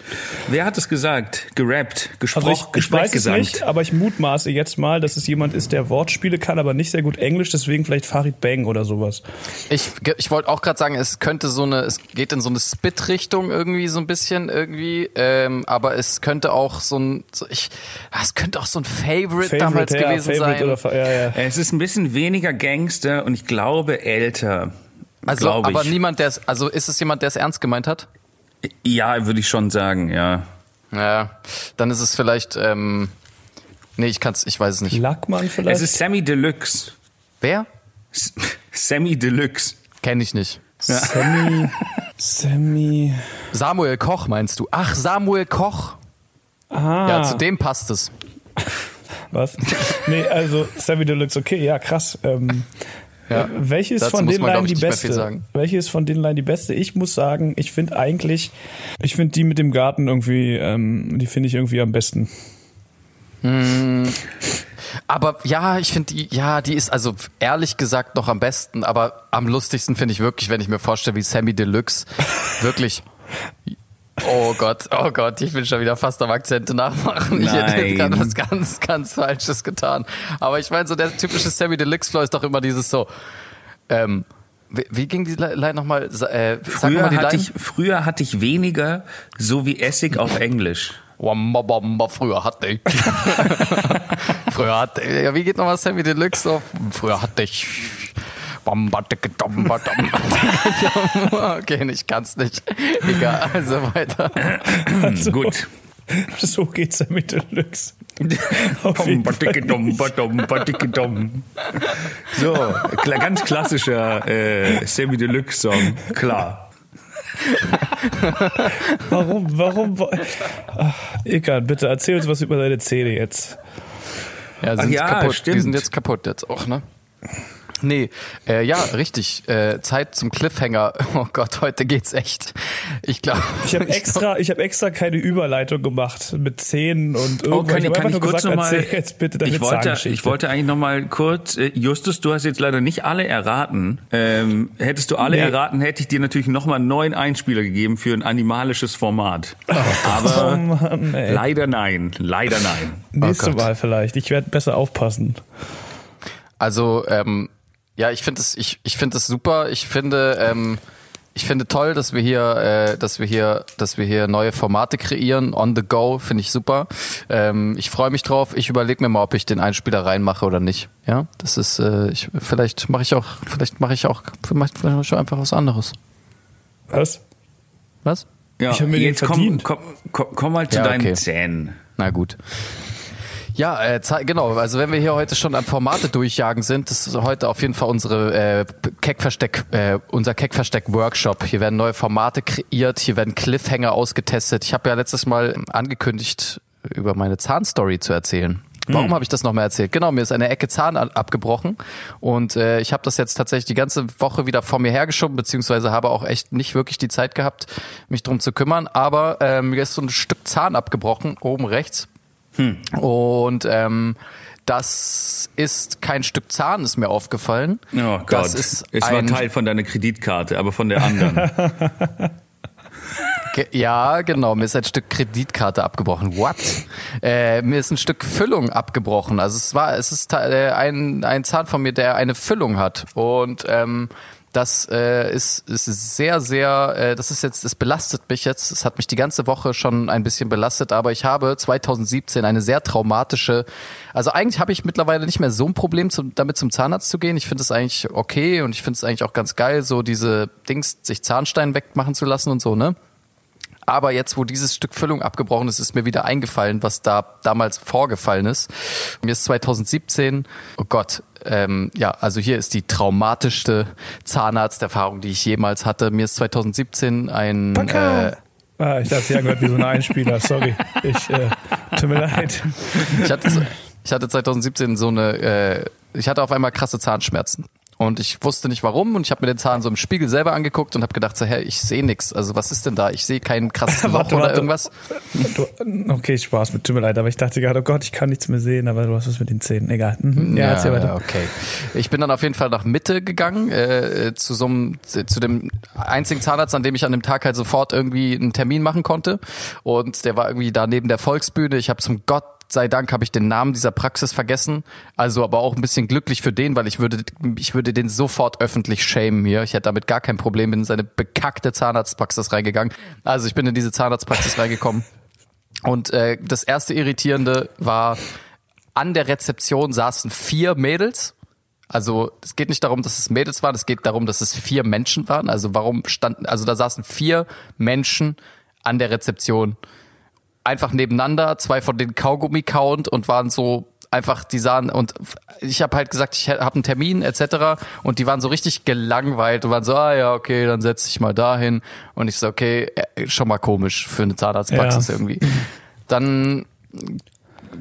Wer hat es gesagt? Gerappt, gesprochen, Also ich, ich weiß es nicht, aber ich mutmaße jetzt mal, dass es jemand ist, der Wortspiele kann, aber nicht sehr gut Englisch, deswegen vielleicht Farid Bang oder sowas. Ich, ich wollte auch gerade sagen, es könnte so eine, es geht in so eine Spit-Richtung irgendwie so ein bisschen irgendwie, ähm, aber es könnte auch so ein, so ich, ah, es könnte auch so ein Favorite, damals ja, gewesen sein. oder ja, ja. Es ist ein bisschen weniger Gangster und ich glaube älter. also, glaube aber ich. niemand, der es, also ist es jemand, der es ernst gemeint hat? Ja, würde ich schon sagen, ja. Ja, dann ist es vielleicht, ähm, nee, ich kann's, ich weiß es nicht. Lackmann vielleicht? Es ist Sammy Deluxe. Wer? S- Sammy Deluxe. Kenne ich nicht. Sammy, Sammy, Samuel Koch meinst du? Ach, Samuel Koch. ah, Ja, zu dem passt es. Was? Nee, also Sammy Deluxe, okay, ja, krass. Ähm, Ja. Welche ist Dazu von den Line die beste? viel sagen. Welche ist von den Line die beste? Ich muss sagen, ich finde eigentlich, ich finde die mit dem Garten irgendwie, ähm, die finde ich irgendwie am besten. Aber ja, ich finde die, ja, die ist also ehrlich gesagt noch am besten, aber am lustigsten finde ich wirklich, wenn ich mir vorstelle, wie Sammy Deluxe wirklich. Oh Gott, oh Gott, ich will schon wieder fast am Akzente nachmachen. Ich hätte jetzt Nein. gerade was ganz, ganz Falsches getan. Aber ich meine, so der typische Sammy Deluxe Flow ist doch immer dieses so, ähm, wie, wie ging die Line nochmal? Äh, sag Früher mal die hatte, Line. ich, früher hatte ich weniger, so wie Essig auf Englisch. Wamba, Wamba, früher hatte ich. früher hatte ich. Ja, wie geht nochmal Sammy Deluxe so? Früher hatte ich. Wamba, dicke, domba, domba. Okay, ich kann's nicht. Egal, also weiter. Gut. So geht Sammy Deluxe. Auf jeden Domba, dicke, domba, domba, dicke, dom. So, ganz klassischer äh, Sammy Deluxe Song. Klar. Warum, warum? Ach, Ekan, bitte erzähl uns was über deine Zähne jetzt. Ja, sind ja, kaputt. Die stimmt. sind jetzt kaputt jetzt auch, ne? Nee, äh, ja, richtig. Äh, Zeit zum Cliffhanger. Oh Gott, heute geht's echt. Ich glaube. Ich habe extra, ich habe extra keine Überleitung gemacht mit Zähnen und irgendwas. Oh, kann, ich kann ich kurz nochmal. jetzt bitte Ich wollte, ich wollte eigentlich nochmal kurz. Äh, Justus, du hast jetzt leider nicht alle erraten. Ähm, hättest du alle Nee. erraten, hätte ich dir natürlich nochmal einen neuen Einspieler gegeben für ein animalisches Format. oh Aber Mann, ey. leider nein. Leider nein. Nächste. Mal vielleicht. Ich werde besser aufpassen. Also, ähm, ja, ich finde es, ich, ich finde es super. Ich finde, ähm, ich finde toll, dass wir hier, äh, dass wir hier, dass wir hier neue Formate kreieren. On the go finde ich super. Ähm, ich freue mich drauf. Ich überlege mir mal, ob ich den Einspieler reinmache oder nicht. Ja, das ist, äh, ich, vielleicht mache ich auch, vielleicht mache ich auch, vielleicht mache ich auch einfach was anderes. Was? Was? Ja, Ich hab mir den jetzt komm, verdient. komm, komm, komm mal zu Ja, deinen okay. Zähnen. Na gut. Ja, äh, genau. Also wenn wir hier heute schon an Formate durchjagen sind, das ist heute auf jeden Fall unsere äh, Keckversteck, äh, unser Keckversteck-Workshop. Hier werden neue Formate kreiert, hier werden Cliffhanger ausgetestet. Ich habe ja letztes Mal angekündigt, über meine Zahnstory zu erzählen. Warum habe ich das nochmal erzählt? Genau, mir ist eine Ecke Zahn abgebrochen und äh, ich habe das jetzt tatsächlich die ganze Woche wieder vor mir hergeschoben, beziehungsweise habe auch echt nicht wirklich die Zeit gehabt, mich drum zu kümmern. Aber äh, mir ist so ein Stück Zahn abgebrochen, oben rechts. Und ähm, das ist kein Stück Zahn, ist mir aufgefallen. Oh Gott, Das ist es war Teil von deiner Kreditkarte, aber von der anderen. Ja, genau. Mir ist ein Stück Kreditkarte abgebrochen. What? Äh, mir ist ein Stück Füllung abgebrochen. Also es war, es ist äh, ein, ein Zahn von mir, der eine Füllung hat. Und ähm, das äh, ist, ist sehr, sehr, äh, das ist jetzt, es belastet mich jetzt. Es hat mich die ganze Woche schon ein bisschen belastet, aber ich habe 2017 eine sehr traumatische, also eigentlich habe ich mittlerweile nicht mehr so ein Problem, zum, damit zum Zahnarzt zu gehen. Ich finde es eigentlich okay und ich finde es eigentlich auch ganz geil, so diese Dings, sich Zahnstein wegmachen zu lassen und so, ne? Aber jetzt, wo dieses Stück Füllung abgebrochen ist, ist mir wieder eingefallen, was da damals vorgefallen ist. Mir ist 2017, oh Gott, ähm, ja, also hier ist die traumatischste Zahnarzterfahrung, die ich jemals hatte. Mir ist 2017 ein äh, Ah, ich dachte, sie angehört wie so ein Einspieler. Sorry. Ich, äh, tut mir leid. ich hatte, ich hatte 2017 so eine, äh, ich hatte auf einmal krasse Zahnschmerzen. Und ich wusste nicht warum und ich habe mir den Zahn so im Spiegel selber angeguckt und habe gedacht, so, hä, ich sehe nichts. Also was ist denn da? Ich sehe kein krasses Loch oder irgendwas. Du, okay, Spaß mit, tut mir leid, aber ich dachte gerade, oh Gott, ich kann nichts mehr sehen, aber du hast was mit den Zähnen. Egal. Mhm. Ja, erzähl weiter. okay. Ich bin dann auf jeden Fall nach Mitte gegangen, äh, zu so einem, zu dem einzigen Zahnarzt, an dem ich an dem Tag halt sofort irgendwie einen Termin machen konnte. Und der war irgendwie da neben der Volksbühne. Ich habe zum Gott sei Dank habe ich den Namen dieser Praxis vergessen. Also aber auch ein bisschen glücklich für den, weil ich würde, ich würde den sofort öffentlich schämen hier. Ich hätte damit gar kein Problem, bin in seine bekackte Zahnarztpraxis reingegangen. Also ich bin in diese Zahnarztpraxis reingekommen. Und äh, das erste Irritierende war, an der Rezeption saßen vier Mädels. Also es geht nicht darum, dass es Mädels waren, es geht darum, dass es vier Menschen waren. Also warum standen, also da saßen vier Menschen an der Rezeption. Einfach nebeneinander, zwei von denen Kaugummi kauend und waren so einfach, die sahen und ich habe halt gesagt, ich habe einen Termin etc. Und die waren so richtig gelangweilt und waren so, ah ja, okay, dann setz dich mal dahin. Und ich so, okay, äh, schon mal komisch für eine Zahnarztpraxis Ja. irgendwie. Dann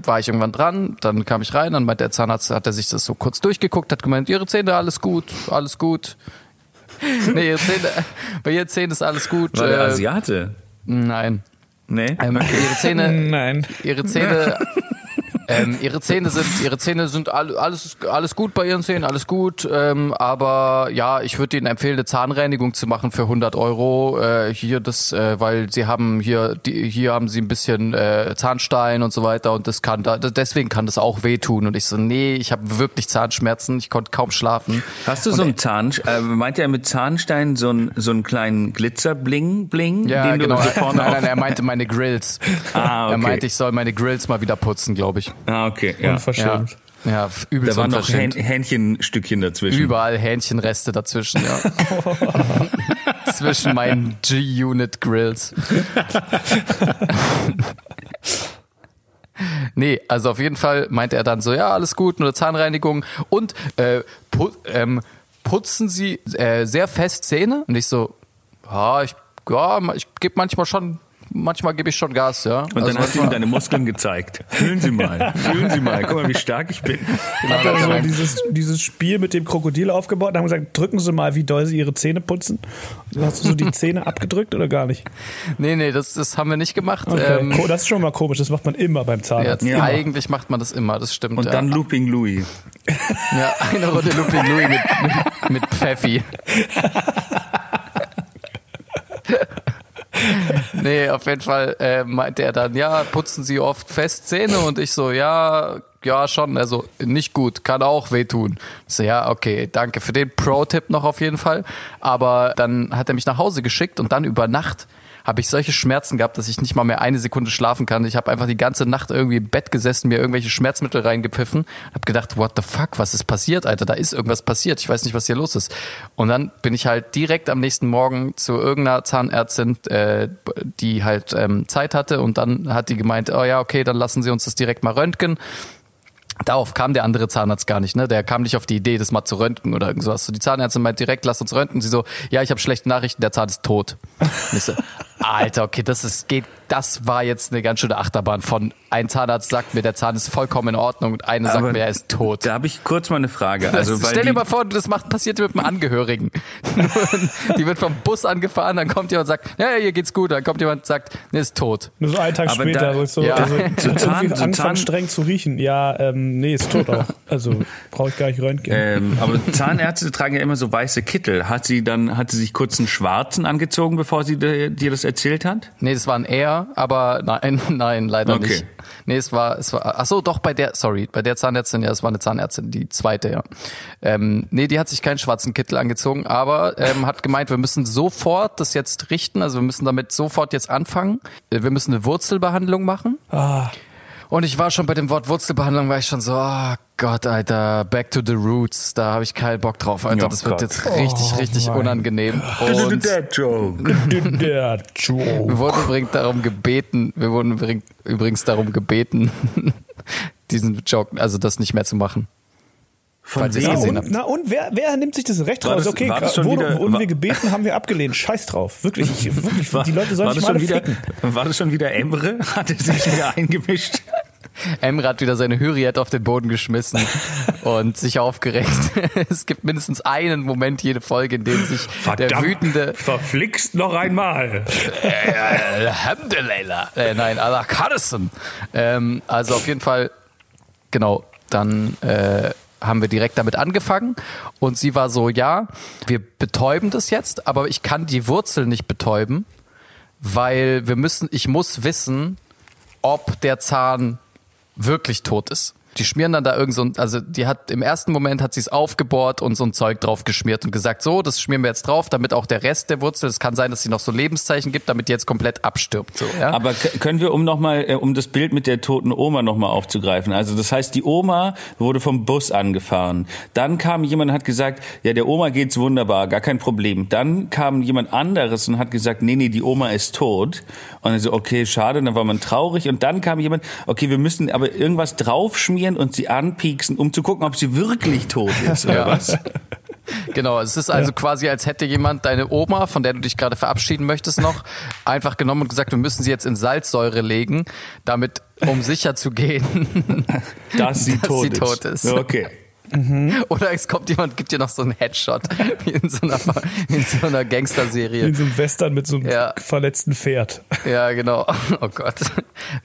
war ich irgendwann dran, dann kam ich rein, dann meint der Zahnarzt, hat er sich das so kurz durchgeguckt, hat gemeint, ihre Zähne, alles gut, alles gut. Nee, ihre Zähne, bei ihren Zähnen ist alles gut. War der Äh, Asiate? nein. Nee? Ähm, ihre Zähne, Nein. ihre Zähne, ähm, ihre Zähne sind, ihre Zähne sind all, alles, alles gut bei ihren Zähnen, alles gut. Ähm, aber ja, ich würde Ihnen empfehlen, eine Zahnreinigung zu machen für 100 Euro. Äh, hier das, äh, weil Sie haben hier, die, hier haben Sie ein bisschen äh, Zahnstein und so weiter und das kann da, deswegen kann das auch wehtun. Und ich so, nee, ich habe wirklich Zahnschmerzen, ich konnte kaum schlafen. Hast du so einen Zahn, äh, meint er mit Zahnstein so einen, so einen kleinen Glitzer-Bling-Bling? Ja, den genau. Du so vorne Nein, nein, er meinte meine Grills. Ah, okay. Er meinte, ich soll meine Grills mal wieder putzen, glaube ich. Ah, okay. Ja. Unverschämt. Ja, ja übelst Da waren noch Hähn. Hähnchenstückchen dazwischen. Überall Hähnchenreste dazwischen, ja. Zwischen meinen G-Unit Grills. nee, also auf jeden Fall meinte er dann so, ja, alles gut, nur eine Zahnreinigung und äh, pu ähm, putzen Sie äh, sehr fest Zähne? Und ich so, ja, ich, ja, ich gebe manchmal schon, manchmal gebe ich schon Gas, ja. Und dann hast du ihm deine Muskeln gezeigt. Fühlen Sie mal, fühlen Sie mal. Guck mal, wie stark ich bin. Hat er so dieses, dieses Spiel mit dem Krokodil aufgebaut und haben gesagt, drücken Sie mal, wie doll Sie Ihre Zähne putzen. Hast du so die Zähne abgedrückt oder gar nicht? nee, nee, das, das haben wir nicht gemacht. Okay. Ähm, Ko- das ist schon mal komisch, das macht man immer beim ja, Zahnarzt. Ja. Eigentlich macht man das immer, das stimmt. Und ja. dann Looping Louis. Ja, eine Runde Looping Louis mit, mit, mit Pfeffi. nee, auf jeden Fall äh, meinte er dann, ja, putzen Sie oft fest Zähne? Und ich so, ja, ja, schon. Also nicht gut, kann auch wehtun. So, ja, okay, danke für den Pro-Tipp noch auf jeden Fall. Aber dann hat er mich nach Hause geschickt und dann über Nacht habe ich solche Schmerzen gehabt, dass ich nicht mal mehr eine Sekunde schlafen kann. Ich habe einfach die ganze Nacht irgendwie im Bett gesessen, mir irgendwelche Schmerzmittel reingepfiffen, habe gedacht, what the fuck, was ist passiert, Alter? Da ist irgendwas passiert. Ich weiß nicht, was hier los ist. Und dann bin ich halt direkt am nächsten Morgen zu irgendeiner Zahnärztin, äh, die halt ähm, Zeit hatte und dann hat die gemeint, oh ja, okay, dann lassen Sie uns das direkt mal röntgen. Darauf kam der andere Zahnarzt gar nicht, ne? Der kam nicht auf die Idee, das mal zu röntgen oder irgend sowas. So, die Zahnärztin meint direkt, lass uns röntgen. Sie so, ja, ich habe schlechte Nachrichten, der Zahn ist tot. Alter, okay, das ist geht, das war jetzt eine ganz schöne Achterbahn von ein Zahnarzt sagt mir, der Zahn ist vollkommen in Ordnung und eine sagt mir, er ist tot. Da habe ich kurz mal eine Frage. Also, weil Stell dir mal vor, das macht, passiert mit einem Angehörigen. die wird vom Bus angefahren, dann kommt jemand und sagt, ja, ja, hier geht's gut. Dann kommt jemand und sagt, nee, ist tot. Nur so einen Tag Aber später, da- so, Ja. also, So Zahn- so Zahn- streng zu riechen. Ja, ähm, nee, ist tot auch. Also brauche ich gar nicht röntgen. ähm, aber Zahnärzte tragen ja immer so weiße Kittel. Hat sie dann, hat sie sich kurz einen schwarzen angezogen, bevor sie dir das erzählt hat? Nee, das war ein R, aber nein, nein, leider Okay. nicht. Nee, es war, es war, ach so, doch bei der, sorry, bei der Zahnärztin, ja, es war eine Zahnärztin, die zweite, ja. Ähm, nee, die hat sich keinen schwarzen Kittel angezogen, aber ähm, hat gemeint, wir müssen sofort das jetzt richten, also wir müssen damit sofort jetzt anfangen. Äh, Wir müssen eine Wurzelbehandlung machen. Ah, Und ich war schon bei dem Wort Wurzelbehandlung, war ich schon so, oh Gott, Alter, back to the roots. Da habe ich keinen Bock drauf, Alter. Oh das wird Gott. jetzt richtig, Oh richtig mein unangenehm. Und wir wurden übrigens darum gebeten, wir wurden übrig- übrigens darum gebeten, diesen Joke, also das nicht mehr zu machen. Von Falls ihr's Na gesehen und, habt. na und wer, wer nimmt sich das Recht War raus? das- okay, war das schon wurde, wieder- wurden war- wir gebeten, haben wir abgelehnt. Scheiß drauf. Wirklich, ich, wirklich die Leute sollen war sich das mal wieder, ficken. war das schon wieder Emre? Hat er sich wieder eingemischt? Emre hat wieder seine Hyriet auf den Boden geschmissen und sich aufgeregt. Es gibt mindestens einen Moment jede Folge, in dem sich der wütende Verflixt noch einmal. äh, Alhamdulillah. Äh, nein, Allah Carson. Ähm, also auf jeden Fall, genau, dann äh, haben wir direkt damit angefangen und sie war so, ja, wir betäuben das jetzt, aber ich kann die Wurzel nicht betäuben, weil wir müssen, ich muss wissen, ob der Zahn wirklich tot ist. Die schmieren dann da irgend so ein, also die hat im ersten Moment hat sie es aufgebohrt und so ein Zeug drauf geschmiert und gesagt, so, das schmieren wir jetzt drauf, damit auch der Rest der Wurzel, es kann sein, dass sie noch so Lebenszeichen gibt, damit die jetzt komplett abstirbt. So, ja? Aber können wir, um noch mal, äh, um das Bild mit der toten Oma noch mal aufzugreifen. Also das heißt, die Oma wurde vom Bus angefahren. Dann kam jemand und hat gesagt, ja, der Oma geht's wunderbar, gar kein Problem. Dann kam jemand anderes und hat gesagt, nee, nee, die Oma ist tot. Und dann so, okay, schade, dann war man traurig. Und dann kam jemand, okay, wir müssen aber irgendwas draufschmieren und sie anpieksen, um zu gucken, ob sie wirklich tot ist, oder Ja. was? Genau, es ist also quasi, als hätte jemand deine Oma, von der du dich gerade verabschieden möchtest noch, einfach genommen und gesagt, wir müssen sie jetzt in Salzsäure legen, damit, um sicher zu gehen, Dass sie, Dass tot, sie ist. tot ist. Okay. oder es kommt jemand, gibt dir noch so einen Headshot, wie in so einer, in so einer Gangsterserie. In so einem Western mit so einem Ja. verletzten Pferd. Ja, genau. Oh Gott.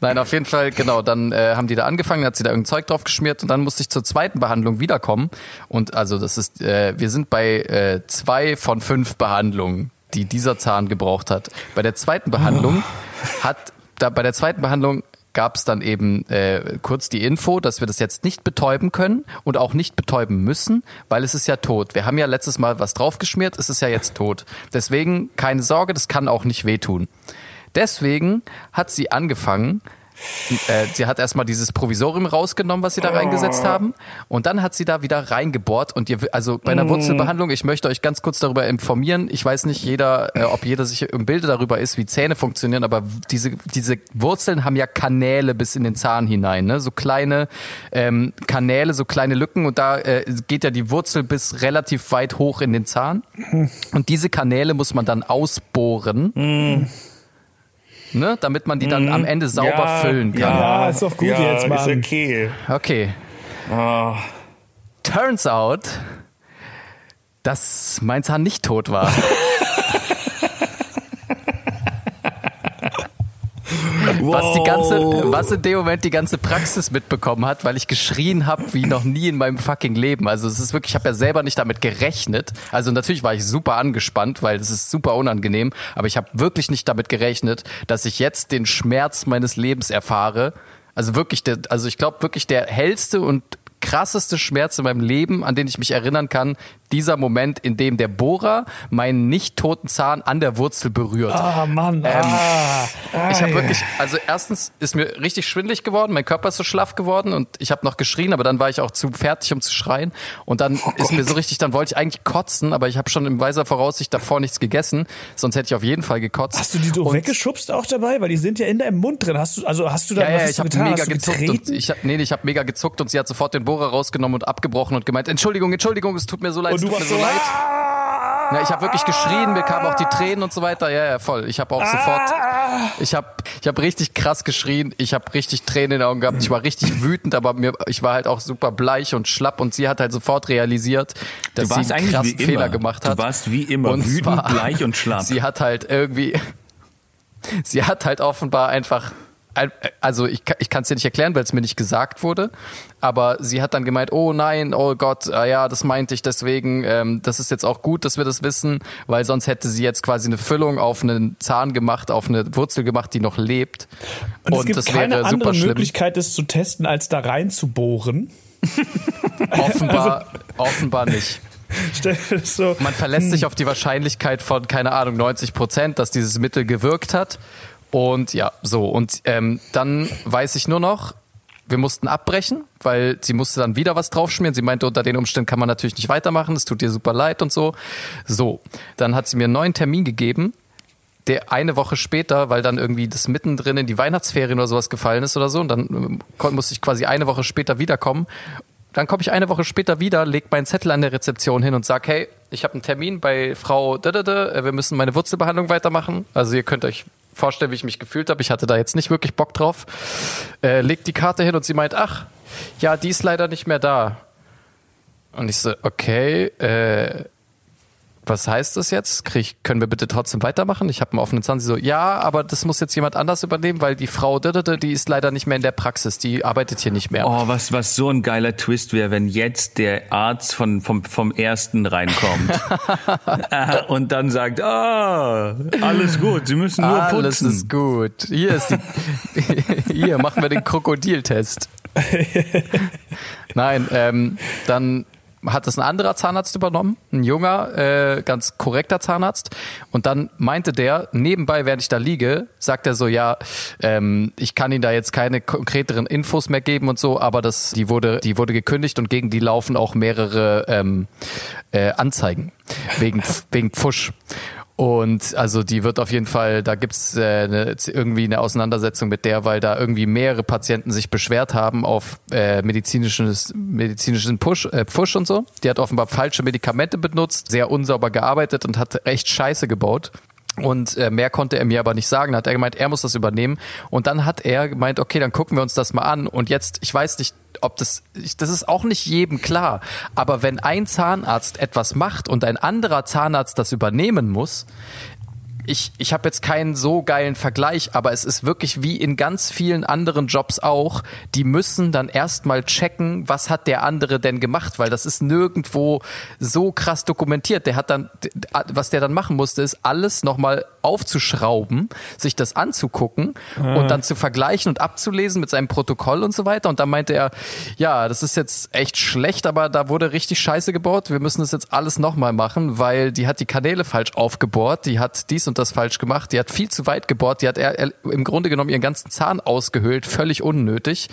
Nein, auf jeden Fall, genau. Dann äh, haben die da angefangen, hat sie da irgendein Zeug drauf geschmiert und dann musste ich zur zweiten Behandlung wiederkommen. Und also das ist, äh, wir sind bei äh, zwei von fünf Behandlungen, die dieser Zahn gebraucht hat. Bei der zweiten Behandlung hat, da bei der zweiten Behandlung gab es dann eben äh, kurz die Info, dass wir das jetzt nicht betäuben können und auch nicht betäuben müssen, weil es ist ja tot. Wir haben ja letztes Mal was draufgeschmiert, es ist ja jetzt tot. Deswegen keine Sorge, das kann auch nicht wehtun. Deswegen hat sie angefangen, äh, sie hat erstmal dieses Provisorium rausgenommen, was sie da reingesetzt haben, und dann hat sie da wieder reingebohrt. Und ihr, also bei einer Wurzelbehandlung, ich möchte euch ganz kurz darüber informieren. Ich weiß nicht, jeder, äh, ob jeder sich im Bilde darüber ist, wie Zähne funktionieren, aber diese diese Wurzeln haben ja Kanäle bis in den Zahn hinein, ne? so kleine ähm, Kanäle, so kleine Lücken, und da äh, geht ja die Wurzel bis relativ weit hoch in den Zahn. Und diese Kanäle muss man dann ausbohren. Ne, damit man die dann am Ende sauber füllen kann. Ja, ist doch gut jetzt, Mann. Ist okay. Okay. Turns out, dass mein Zahn nicht tot war. Was die ganze, was in dem Moment die ganze Praxis mitbekommen hat, weil ich geschrien habe wie noch nie in meinem fucking Leben. Also es ist wirklich, ich habe ja selber nicht damit gerechnet. Also natürlich war ich super angespannt, weil es ist super unangenehm, aber ich habe wirklich nicht damit gerechnet, dass ich jetzt den Schmerz meines Lebens erfahre. Also wirklich, der, also ich glaube wirklich der hellste und krasseste Schmerz in meinem Leben, an den ich mich erinnern kann, dieser Moment, in dem der Bohrer meinen nicht toten Zahn an der Wurzel berührt. Ah, Mann. ah. Ich habe wirklich, also erstens ist mir richtig schwindlig geworden, mein Körper ist so schlaff geworden und ich habe noch geschrien, aber dann war ich auch zu fertig, um zu schreien. Und dann Oh ist mir so richtig, dann wollte ich eigentlich kotzen, aber ich habe schon in weiser Voraussicht davor nichts gegessen, sonst hätte ich auf jeden Fall gekotzt. Hast du die so Und- weggeschubst auch dabei? Weil die sind ja in deinem Mund drin. Hast du, also hast du da, Ja, was ja, ich habe mega gezuckt und ich hab, nee, nee, ich habe mega gezuckt und sie hat sofort den Bohrer rausgenommen und abgebrochen und gemeint, Entschuldigung, Entschuldigung, es tut mir so leid, und es du warst so leid. ah! Ja, ich habe wirklich geschrien, mir kamen auch die Tränen und so weiter. Ja, ja, voll. Ich habe auch sofort, ich habe, ich habe richtig krass geschrien. Ich habe richtig Tränen in den Augen gehabt. Ich war richtig wütend, aber mir, ich war halt auch super bleich und schlapp und sie hat halt sofort realisiert, dass Du sie einen krassen Fehler immer. gemacht Du hat. warst wie immer Und wütend, bleich und schlapp. Sie hat halt irgendwie, sie hat halt offenbar einfach, also ich, kann- ich kann es dir nicht erklären, weil es mir nicht gesagt wurde, aber sie hat dann gemeint, oh nein, oh Gott, ah ja, das meinte ich deswegen, ähm, das ist jetzt auch gut, dass wir das wissen, weil sonst hätte sie jetzt quasi eine Füllung auf einen Zahn gemacht, auf eine Wurzel gemacht, die noch lebt. Und es gibt das keine wäre andere super schlimm. Möglichkeit, das zu testen, als da rein zu bohren. Offenbar, offenbar nicht. So. Man verlässt sich auf die Wahrscheinlichkeit von, keine Ahnung, 90 Prozent, dass dieses Mittel gewirkt hat. Und ja, so. Und ähm, dann weiß ich nur noch, wir mussten abbrechen, weil sie musste dann wieder was draufschmieren. Sie meinte, unter den Umständen kann man natürlich nicht weitermachen, es tut ihr super leid und so. So, dann hat sie mir einen neuen Termin gegeben, der eine Woche später, weil dann irgendwie das mittendrin in die Weihnachtsferien oder sowas gefallen ist oder so, und dann ähm, musste ich quasi eine Woche später wiederkommen. Dann komme ich eine Woche später wieder, leg meinen Zettel an der Rezeption hin und sag, hey, ich habe einen Termin bei Frau äh, wir müssen meine Wurzelbehandlung weitermachen. Also ihr könnt euch vorstellen, wie ich mich gefühlt habe. Ich hatte da jetzt nicht wirklich Bock drauf. Äh, legt die Karte hin und sie meint, ach, ja, die ist leider nicht mehr da. Und ich so, okay, äh, was heißt das jetzt? Krieg, können wir bitte trotzdem weitermachen? Ich habe einen offenen Zahn. Sie so, ja, aber das muss jetzt jemand anders übernehmen, weil die Frau, die ist leider nicht mehr in der Praxis, die arbeitet hier nicht mehr. Oh, was, was so ein geiler Twist wäre, wenn jetzt der Arzt von, vom, vom ersten reinkommt Äh, und dann sagt, ah, alles gut, Sie müssen nur putzen. Alles ist gut. Hier ist die, hier machen wir den Krokodiltest. Nein, ähm, dann hat es ein anderer Zahnarzt übernommen, ein junger, äh, ganz korrekter Zahnarzt. Und dann meinte der, nebenbei, während ich da liege, sagt er so, ja, ähm, ich kann Ihnen da jetzt keine konkreteren Infos mehr geben und so, aber das, die wurde, die wurde gekündigt und gegen die laufen auch mehrere ähm, äh, Anzeigen wegen, wegen Pfusch. Und also die wird auf jeden Fall, da gibt's äh, ne, irgendwie eine Auseinandersetzung mit der, weil da irgendwie mehrere Patienten sich beschwert haben auf äh, medizinisches, medizinischen Push, äh, Pfusch und so. Die hat offenbar falsche Medikamente benutzt, sehr unsauber gearbeitet und hat echt Scheiße gebaut. Und äh, mehr konnte er mir aber nicht sagen. Da hat er gemeint, er muss das übernehmen. Und dann hat er gemeint, okay, dann gucken wir uns das mal an. Und jetzt, ich weiß nicht, ob das, das ist auch nicht jedem klar. Aber wenn ein Zahnarzt etwas macht und ein anderer Zahnarzt das übernehmen muss, ich, ich habe jetzt keinen so geilen Vergleich, aber es ist wirklich wie in ganz vielen anderen Jobs auch, die müssen dann erstmal checken, was hat der andere denn gemacht, weil das ist nirgendwo so krass dokumentiert. Der hat dann, was der dann machen musste, ist alles nochmal aufzuschrauben, sich das anzugucken und dann zu vergleichen und abzulesen mit seinem Protokoll und so weiter. Und dann meinte er, ja, das ist jetzt echt schlecht, aber da wurde richtig Scheiße gebaut. Wir müssen das jetzt alles nochmal machen, weil die hat die Kanäle falsch aufgebohrt, die hat dies und das falsch gemacht, die hat viel zu weit gebohrt, die hat im Grunde genommen ihren ganzen Zahn ausgehöhlt, völlig unnötig.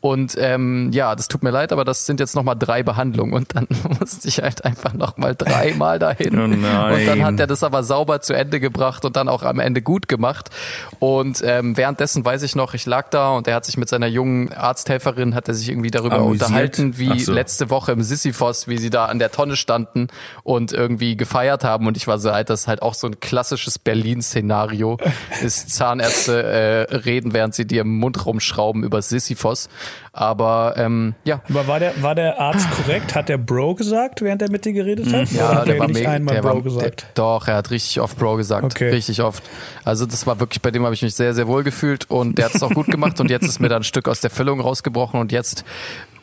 Und ähm, ja, das tut mir leid, aber das sind jetzt nochmal drei Behandlungen und dann musste ich halt einfach nochmal dreimal dahin. Oh. Und dann hat er das aber sauber zu Ende gebracht und dann auch am Ende gut gemacht. Und ähm, währenddessen weiß ich noch, ich lag da und er hat sich mit seiner jungen Arzthelferin, hat er sich irgendwie darüber Amüsiert? unterhalten, wie so. letzte Woche im Sisyphos, wie sie da an der Tonne standen und irgendwie gefeiert haben. Und ich war so, Alter, das ist halt auch so ein klassisches Berlin-Szenario. Ist Zahnärzte äh, reden, während sie dir im Mund rumschrauben über Sisyphos. Aber ähm, ja, Aber war der, war der Arzt korrekt? Hat der Bro gesagt, während er mit dir geredet hat? Oder hat er nicht mega- einmal der Bro war- gesagt? Der, doch, er hat richtig oft Bro gesagt. Okay. Richtig oft. Also das war wirklich, bei dem habe ich mich sehr, sehr wohl gefühlt und der hat es auch gut gemacht und jetzt ist mir da ein Stück aus der Füllung rausgebrochen und jetzt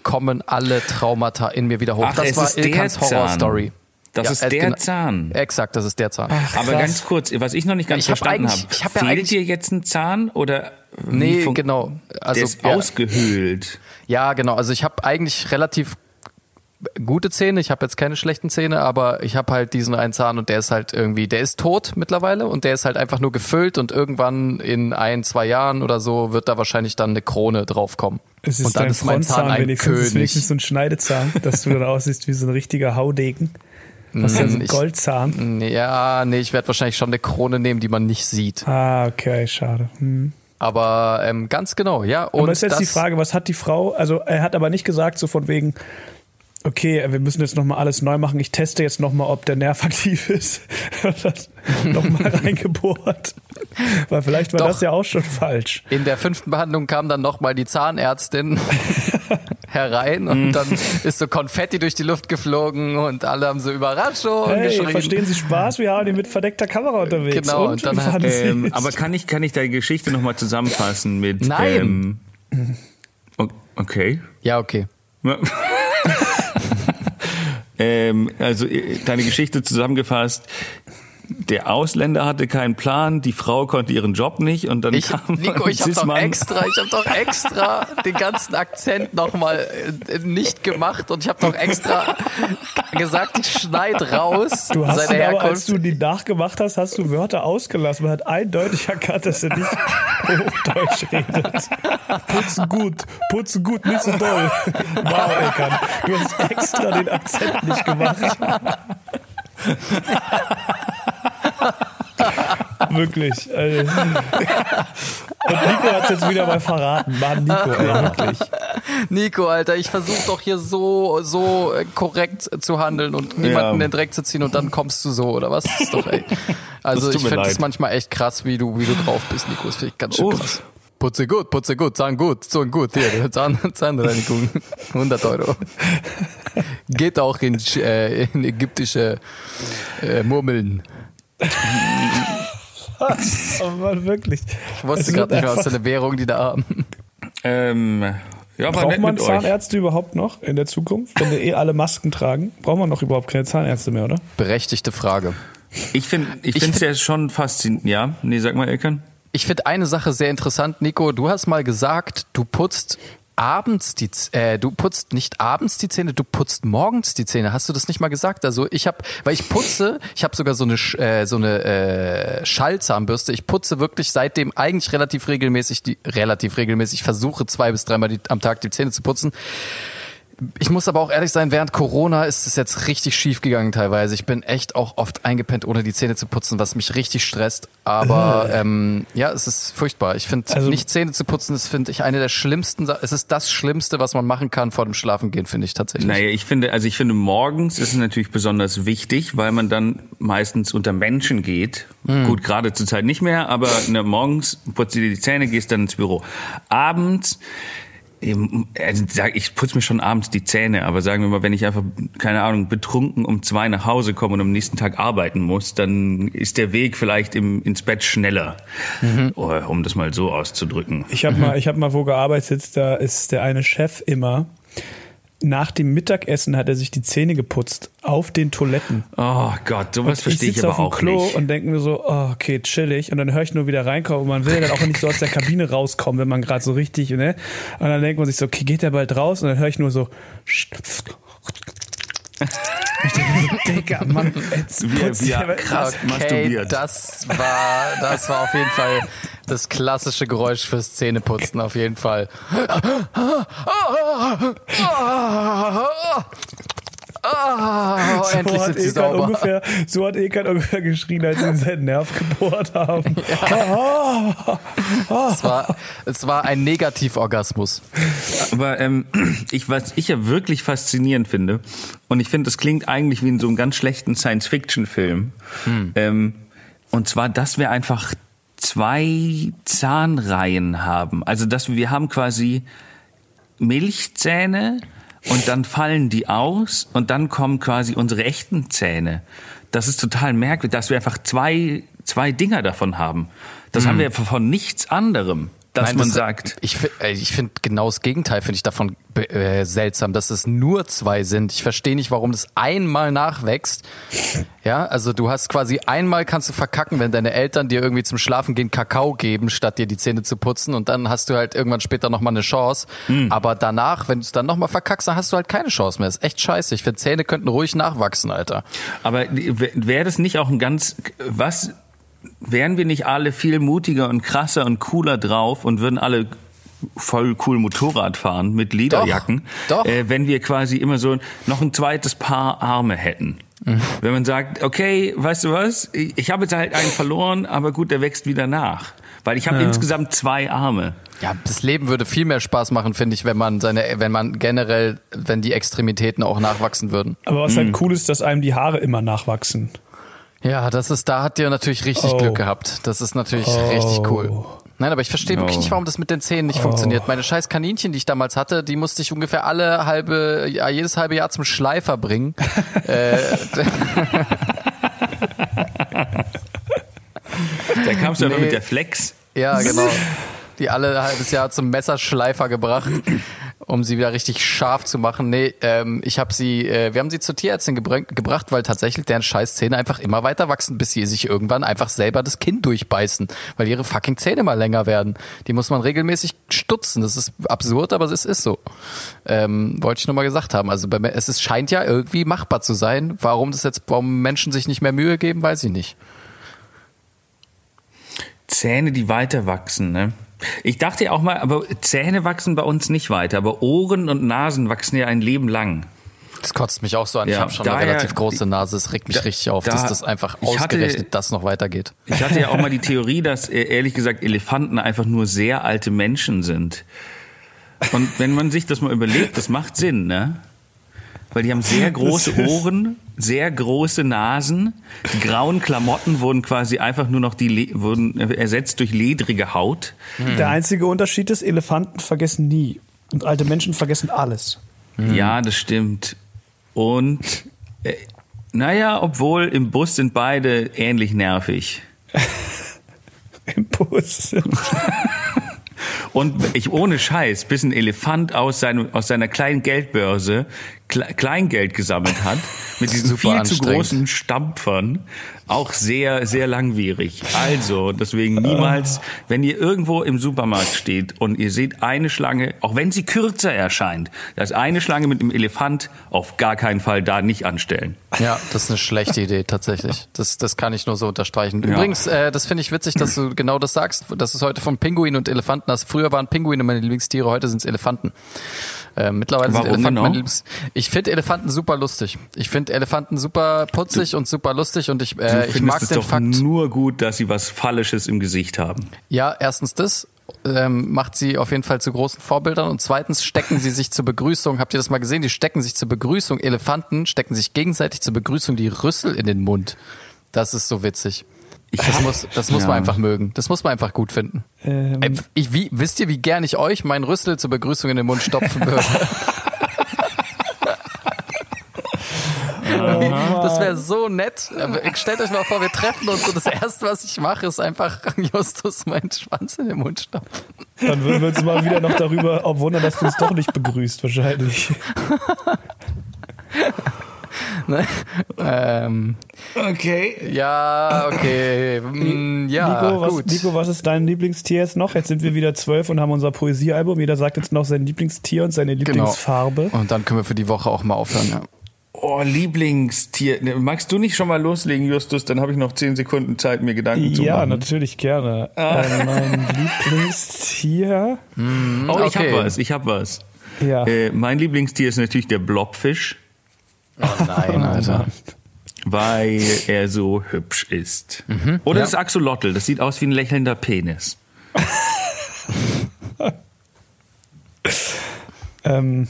kommen alle Traumata in mir wieder hoch. Ach, das war der Ilkans. Horrorstory. Das Ja, ist äh, der genau. Zahn. Exakt, das ist der Zahn. Aber krass. ganz kurz, was ich noch nicht ganz Ich hab verstanden habe, eigentlich- ich hab ja fehlt eigentlich- dir jetzt ein Zahn oder Nee, fun- genau. Also, der ist ja. ausgehöhlt. Ja, genau. Also ich habe eigentlich relativ gute Zähne. Ich habe jetzt keine schlechten Zähne, aber ich habe halt diesen einen Zahn und der ist halt irgendwie, der ist tot mittlerweile und der ist halt einfach nur gefüllt und irgendwann in ein, zwei Jahren oder so wird da wahrscheinlich dann eine Krone draufkommen. Es ist und dann dein ist mein Zahn ein wenigstens. Es ist wenigstens König. so ein Schneidezahn, dass du dann aussiehst wie so ein richtiger Haudegen. Was ja so ein ich- Goldzahn. Ja, nee, ich werde wahrscheinlich schon eine Krone nehmen, die man nicht sieht. Ah, okay, schade. Hm. Aber ähm, ganz genau, ja. Und aber ist jetzt die Frage, was hat die Frau, also er hat aber nicht gesagt so von wegen, okay, wir müssen jetzt nochmal alles neu machen, ich teste jetzt nochmal, ob der Nerv aktiv ist. nochmal reingebohrt. Weil vielleicht war Doch. das ja auch schon falsch. In der fünften Behandlung kam dann nochmal die Zahnärztin herein und dann ist so Konfetti durch die Luft geflogen und alle haben so Überraschung Hey, geschrien. verstehen Sie Spaß? Wir haben ihn mit verdeckter Kamera unterwegs. Genau, und, und dann Ähm, es? aber kann ich, kann ich deine Geschichte nochmal zusammenfassen mit. Nein. Ähm, okay. Ja, okay. ähm, also äh, deine Geschichte zusammengefasst. Der Ausländer hatte keinen Plan, die Frau konnte ihren Job nicht und dann Ich, kam Nico, ich habe doch extra, ich habe doch extra den ganzen Akzent nochmal äh, nicht gemacht und ich habe doch extra gesagt, ich schneid raus Du hast seine ihn aber, als Herkunft. du die nachgemacht hast, hast du Wörter ausgelassen. Man hat eindeutig erkannt, dass er nicht Hochdeutsch redet. Putzen gut, putzen gut, nicht so doll. Wow, Ekan, du hast extra den Akzent nicht gemacht. Wirklich. Also. Und Nico hat es jetzt wieder mal verraten. Mann, Nico, ey, wirklich. Nico, Alter, ich versuche doch hier so, so äh, korrekt zu handeln und niemanden Ja. in den Dreck zu ziehen und dann kommst du so, oder was? Das ist doch, ey. Also ich finde es manchmal echt krass, wie du, wie du drauf bist, Nico. Das finde ich ganz schön Uff. krass. Putze gut, putze gut, Zahn gut, Zahn gut, hier, Zahn, Zahnreinigung, 100 Euro. Geht auch in, äh, in ägyptische äh, Murmeln. Aber man, wirklich. Ich wusste Es gerade nicht mehr, was für eine Währung die da haben. Ähm, ja, Braucht man mit euch. Zahnärzte überhaupt noch in der Zukunft? Wenn wir eh alle Masken tragen, braucht man doch überhaupt keine Zahnärzte mehr, oder? Berechtigte Frage. Ich finde ich Ich finde es find- ja schon faszinierend. Ja, nee, sag mal, Ilkan. Ich finde eine Sache sehr interessant, Nico. Du hast mal gesagt, du putzt abends die, äh, du putzt nicht abends die Zähne, du putzt morgens die Zähne. Hast du das nicht mal gesagt? Also ich habe, weil ich putze, ich habe sogar so eine äh, so eine äh, Schallzahnbürste. Ich putze wirklich seitdem eigentlich relativ regelmäßig, die relativ regelmäßig versuche zwei bis dreimal die, am Tag die Zähne zu putzen. Ich muss aber auch ehrlich sein, während Corona ist es jetzt richtig schief gegangen teilweise. Ich bin echt auch oft eingepennt, ohne die Zähne zu putzen, was mich richtig stresst. Aber ähm, ja, es ist furchtbar. Ich finde, Also- nicht Zähne zu putzen, das finde ich eine der schlimmsten Es ist das Schlimmste, was man machen kann vor dem Schlafengehen, finde ich tatsächlich. Naja, ich finde, also ich finde, morgens ist es natürlich besonders wichtig, weil man dann meistens unter Menschen geht. Hm. Gut, gerade zur Zeit nicht mehr, aber ne, morgens putzt du dir die Zähne, gehst dann ins Büro. Abends, ich putze mir schon abends die Zähne, aber sagen wir mal, wenn ich einfach, keine Ahnung, betrunken um zwei nach Hause komme und am nächsten Tag arbeiten muss, dann ist der Weg vielleicht im, ins Bett schneller, Mhm. um das mal so auszudrücken. Ich habe mal, ich habe mal wo gearbeitet, da ist der eine Chef immer. Nach dem Mittagessen hat er sich die Zähne geputzt auf den Toiletten. Oh Gott, sowas verstehe ich sitze aber auf dem auch Klo nicht. und denke mir so, oh, okay, chillig. Und dann höre ich nur wieder reinkommen. Und man will dann auch nicht so aus der Kabine rauskommen, wenn man gerade so richtig, ne? Und dann denkt man sich so, okay, geht der bald raus? Und dann höre ich nur so, Digga, Mann, jetzt der- er krass Okay, masturbiert. das war, das war auf jeden Fall das klassische Geräusch fürs Zähneputzen, auf jeden Fall. Ah, So endlich hat sind sie Ekan sauber. Ungefähr, so hat Ekan ungefähr geschrien, als sie in seinen Nerv gebohrt haben. Ah, Es war, es war ein Negativorgasmus. Aber ähm, ich, was ich ja wirklich faszinierend finde, und ich finde, das klingt eigentlich wie in so einem ganz schlechten Science-Fiction-Film, ähm, und zwar, dass wir einfach zwei Zahnreihen haben. Also, dass wir, wir haben quasi Milchzähne und dann fallen die aus und dann kommen quasi unsere echten Zähne. Das ist total merkwürdig, dass wir einfach zwei, zwei Dinger davon haben. Das haben wir von nichts anderem, dass Nein, man das- sagt. Ich, äh, ich finde genau das Gegenteil finde ich davon äh, seltsam, dass es nur zwei sind. Ich verstehe nicht, warum das einmal nachwächst. Ja, also du hast quasi einmal kannst du verkacken, wenn deine Eltern dir irgendwie zum Schlafen gehen Kakao geben, statt dir die Zähne zu putzen und dann hast du halt irgendwann später nochmal eine Chance. Hm. Aber danach, wenn du es dann nochmal verkackst, dann hast du halt keine Chance mehr. Das ist echt scheiße. Ich finde, Zähne könnten ruhig nachwachsen, Alter. Aber wäre das nicht auch ein ganz, was, wären wir nicht alle viel mutiger und krasser und cooler drauf und würden alle voll cool Motorrad fahren mit Lederjacken, Doch, doch. Äh, wenn wir quasi immer so noch ein zweites Paar Arme hätten. Mhm. Wenn man sagt, okay, weißt du was, ich, habe jetzt halt einen verloren, aber gut, der wächst wieder nach. Weil ich habe insgesamt zwei Arme. Ja, das Leben würde viel mehr Spaß machen, finde ich, wenn man seine, wenn man generell, wenn die Extremitäten auch nachwachsen würden. Aber was Hm. halt cool ist, dass einem die Haare immer nachwachsen. Ja, das ist, da hat ihr natürlich richtig Oh. Glück gehabt. Das ist natürlich richtig cool. Nein, aber ich verstehe wirklich Oh. nicht, warum das mit den Zähnen nicht funktioniert. Meine scheiß Kaninchen, die ich damals hatte, die musste ich ungefähr alle halbe, ja, jedes halbe Jahr zum Schleifer bringen. äh, Da kamst du aber Nee. mit der Flex. ja, genau. Die alle halbes Jahr zum Messerschleifer gebracht, um sie wieder richtig scharf zu machen. Nee, ähm, ich habe sie, äh, wir haben sie zur Tierärztin gebr gebracht, weil tatsächlich deren scheiß Zähne einfach immer weiter wachsen, bis sie sich irgendwann einfach selber das Kinn durchbeißen, weil ihre fucking Zähne mal länger werden. Die muss man regelmäßig stutzen. Das ist absurd, aber es ist so. Ähm, wollte ich nur mal gesagt haben. Also bei, mir- es ist, scheint ja irgendwie machbar zu sein. Warum das jetzt, warum Menschen sich nicht mehr Mühe geben, weiß ich nicht. Zähne, die weiter wachsen, ne? Ich dachte ja auch mal, aber Zähne wachsen bei uns nicht weiter, aber Ohren und Nasen wachsen ja ein Leben lang. Das kotzt mich auch so an. ich Ja, habe schon eine daher- relativ große Nase. Es regt mich Da- richtig auf, da- dass das einfach ich hatte- ausgerechnet das noch weitergeht. Ich hatte ja auch mal die Theorie, dass äh, ehrlich gesagt Elefanten einfach nur sehr alte Menschen sind. Und wenn man sich das mal überlegt, das macht Sinn, ne? Weil die haben sehr große Ohren, sehr große Nasen. Die grauen Klamotten wurden quasi einfach nur noch die wurden ersetzt durch ledrige Haut. Der einzige Unterschied ist, Elefanten vergessen nie. Und alte Menschen vergessen alles. Ja, das stimmt. Und äh, naja, obwohl im Bus sind beide ähnlich nervig. Im Bus. Und ich ohne Scheiß, bis ein Elefant aus, seinem, aus seiner kleinen Geldbörse Kleingeld gesammelt hat, mit diesen viel zu großen Stampfern, auch sehr, sehr langwierig. Also, deswegen niemals, wenn ihr irgendwo im Supermarkt steht und ihr seht eine Schlange, auch wenn sie kürzer erscheint, da ist eine Schlange mit einem Elefant, auf gar keinen Fall da nicht anstellen. Ja, das ist eine schlechte Idee tatsächlich. Das, das kann ich nur so unterstreichen. Ja. Übrigens, äh, das finde ich witzig, dass du genau das sagst, dass es heute von Pinguin und Elefanten hast. Früher waren Pinguine meine Lieblingstiere, heute sind es Elefanten. Äh, mittlerweile sind Warum Elefanten genau? meine Lieblings Ich finde Elefanten super lustig. Ich finde Elefanten super putzig und super lustig und ich, Du äh, ich mag es den doch Fakt. nur gut, dass sie was Phallisches im Gesicht haben. Ja, erstens das ähm, macht sie auf jeden Fall zu großen Vorbildern und zweitens stecken sie sich zur Begrüßung, habt ihr das mal gesehen? Die stecken sich zur Begrüßung, Elefanten stecken sich gegenseitig zur Begrüßung die Rüssel in den Mund. Das ist so witzig. Das muss, das muss Ja. man einfach mögen. Das muss man einfach gut finden. Ähm, Ich, wie, wisst ihr, wie gern ich euch meinen Rüssel zur Begrüßung in den Mund stopfen würde? Das wäre so nett. Stellt euch mal vor, wir treffen uns und das Erste, was ich mache, ist einfach Justus meinen Schwanz in den Mund stopfen. dann würden wir uns mal wieder noch darüber auch wundern, dass du uns doch nicht begrüßt, wahrscheinlich. Ne? Ähm, Okay. ja, okay. Mm, ja, Nico, was, gut. Nico, was ist dein Lieblingstier jetzt noch? Jetzt sind wir wieder zwölf und haben unser Poesiealbum. Jeder sagt jetzt noch sein Lieblingstier und seine Genau. Lieblingsfarbe. Und dann können wir für die Woche auch mal aufhören. Ja. Oh, Lieblingstier. Ne, Magst du nicht schon mal loslegen, Justus? Dann habe ich noch zehn Sekunden Zeit, mir Gedanken zu Ja, machen. natürlich gerne. Äh, mein Lieblingstier. Oh, ich Okay. hab was, ich hab was. Ja. Äh, mein Lieblingstier ist natürlich der Blobfisch, Oh nein, Alter. weil er so hübsch ist. Oder das Axolotl, das sieht aus wie ein lächelnder Penis. Ähm,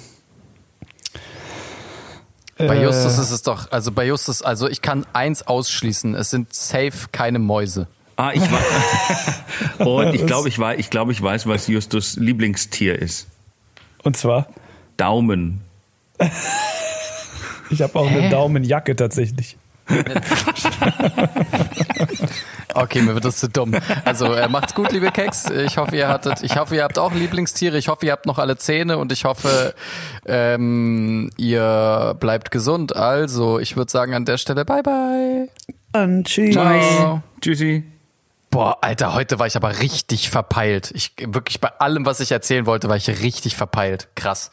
Bei äh, Justus ist es doch, also bei Justus, also ich kann eins ausschließen, es sind safe keine Mäuse. Ah, ich weiß. Und ich glaube, ich, weiß, ich, glaub, ich weiß, was Justus Lieblingstier ist. Und zwar, Daumen. ich habe auch eine Daumenjacke tatsächlich. Okay, mir wird das zu dumm. Also äh, macht's gut, liebe Keks. Ich hoffe, ihr hattet, ich hoffe, ihr habt auch Lieblingstiere. Ich hoffe, ihr habt noch alle Zähne und ich hoffe, ähm, ihr bleibt gesund. Also, ich würde sagen an der Stelle Bye bye. Dann tschüss. Ciao. Tschüssi. Boah, Alter, heute war ich aber richtig verpeilt. Ich wirklich bei allem, was ich erzählen wollte, war ich richtig verpeilt. Krass.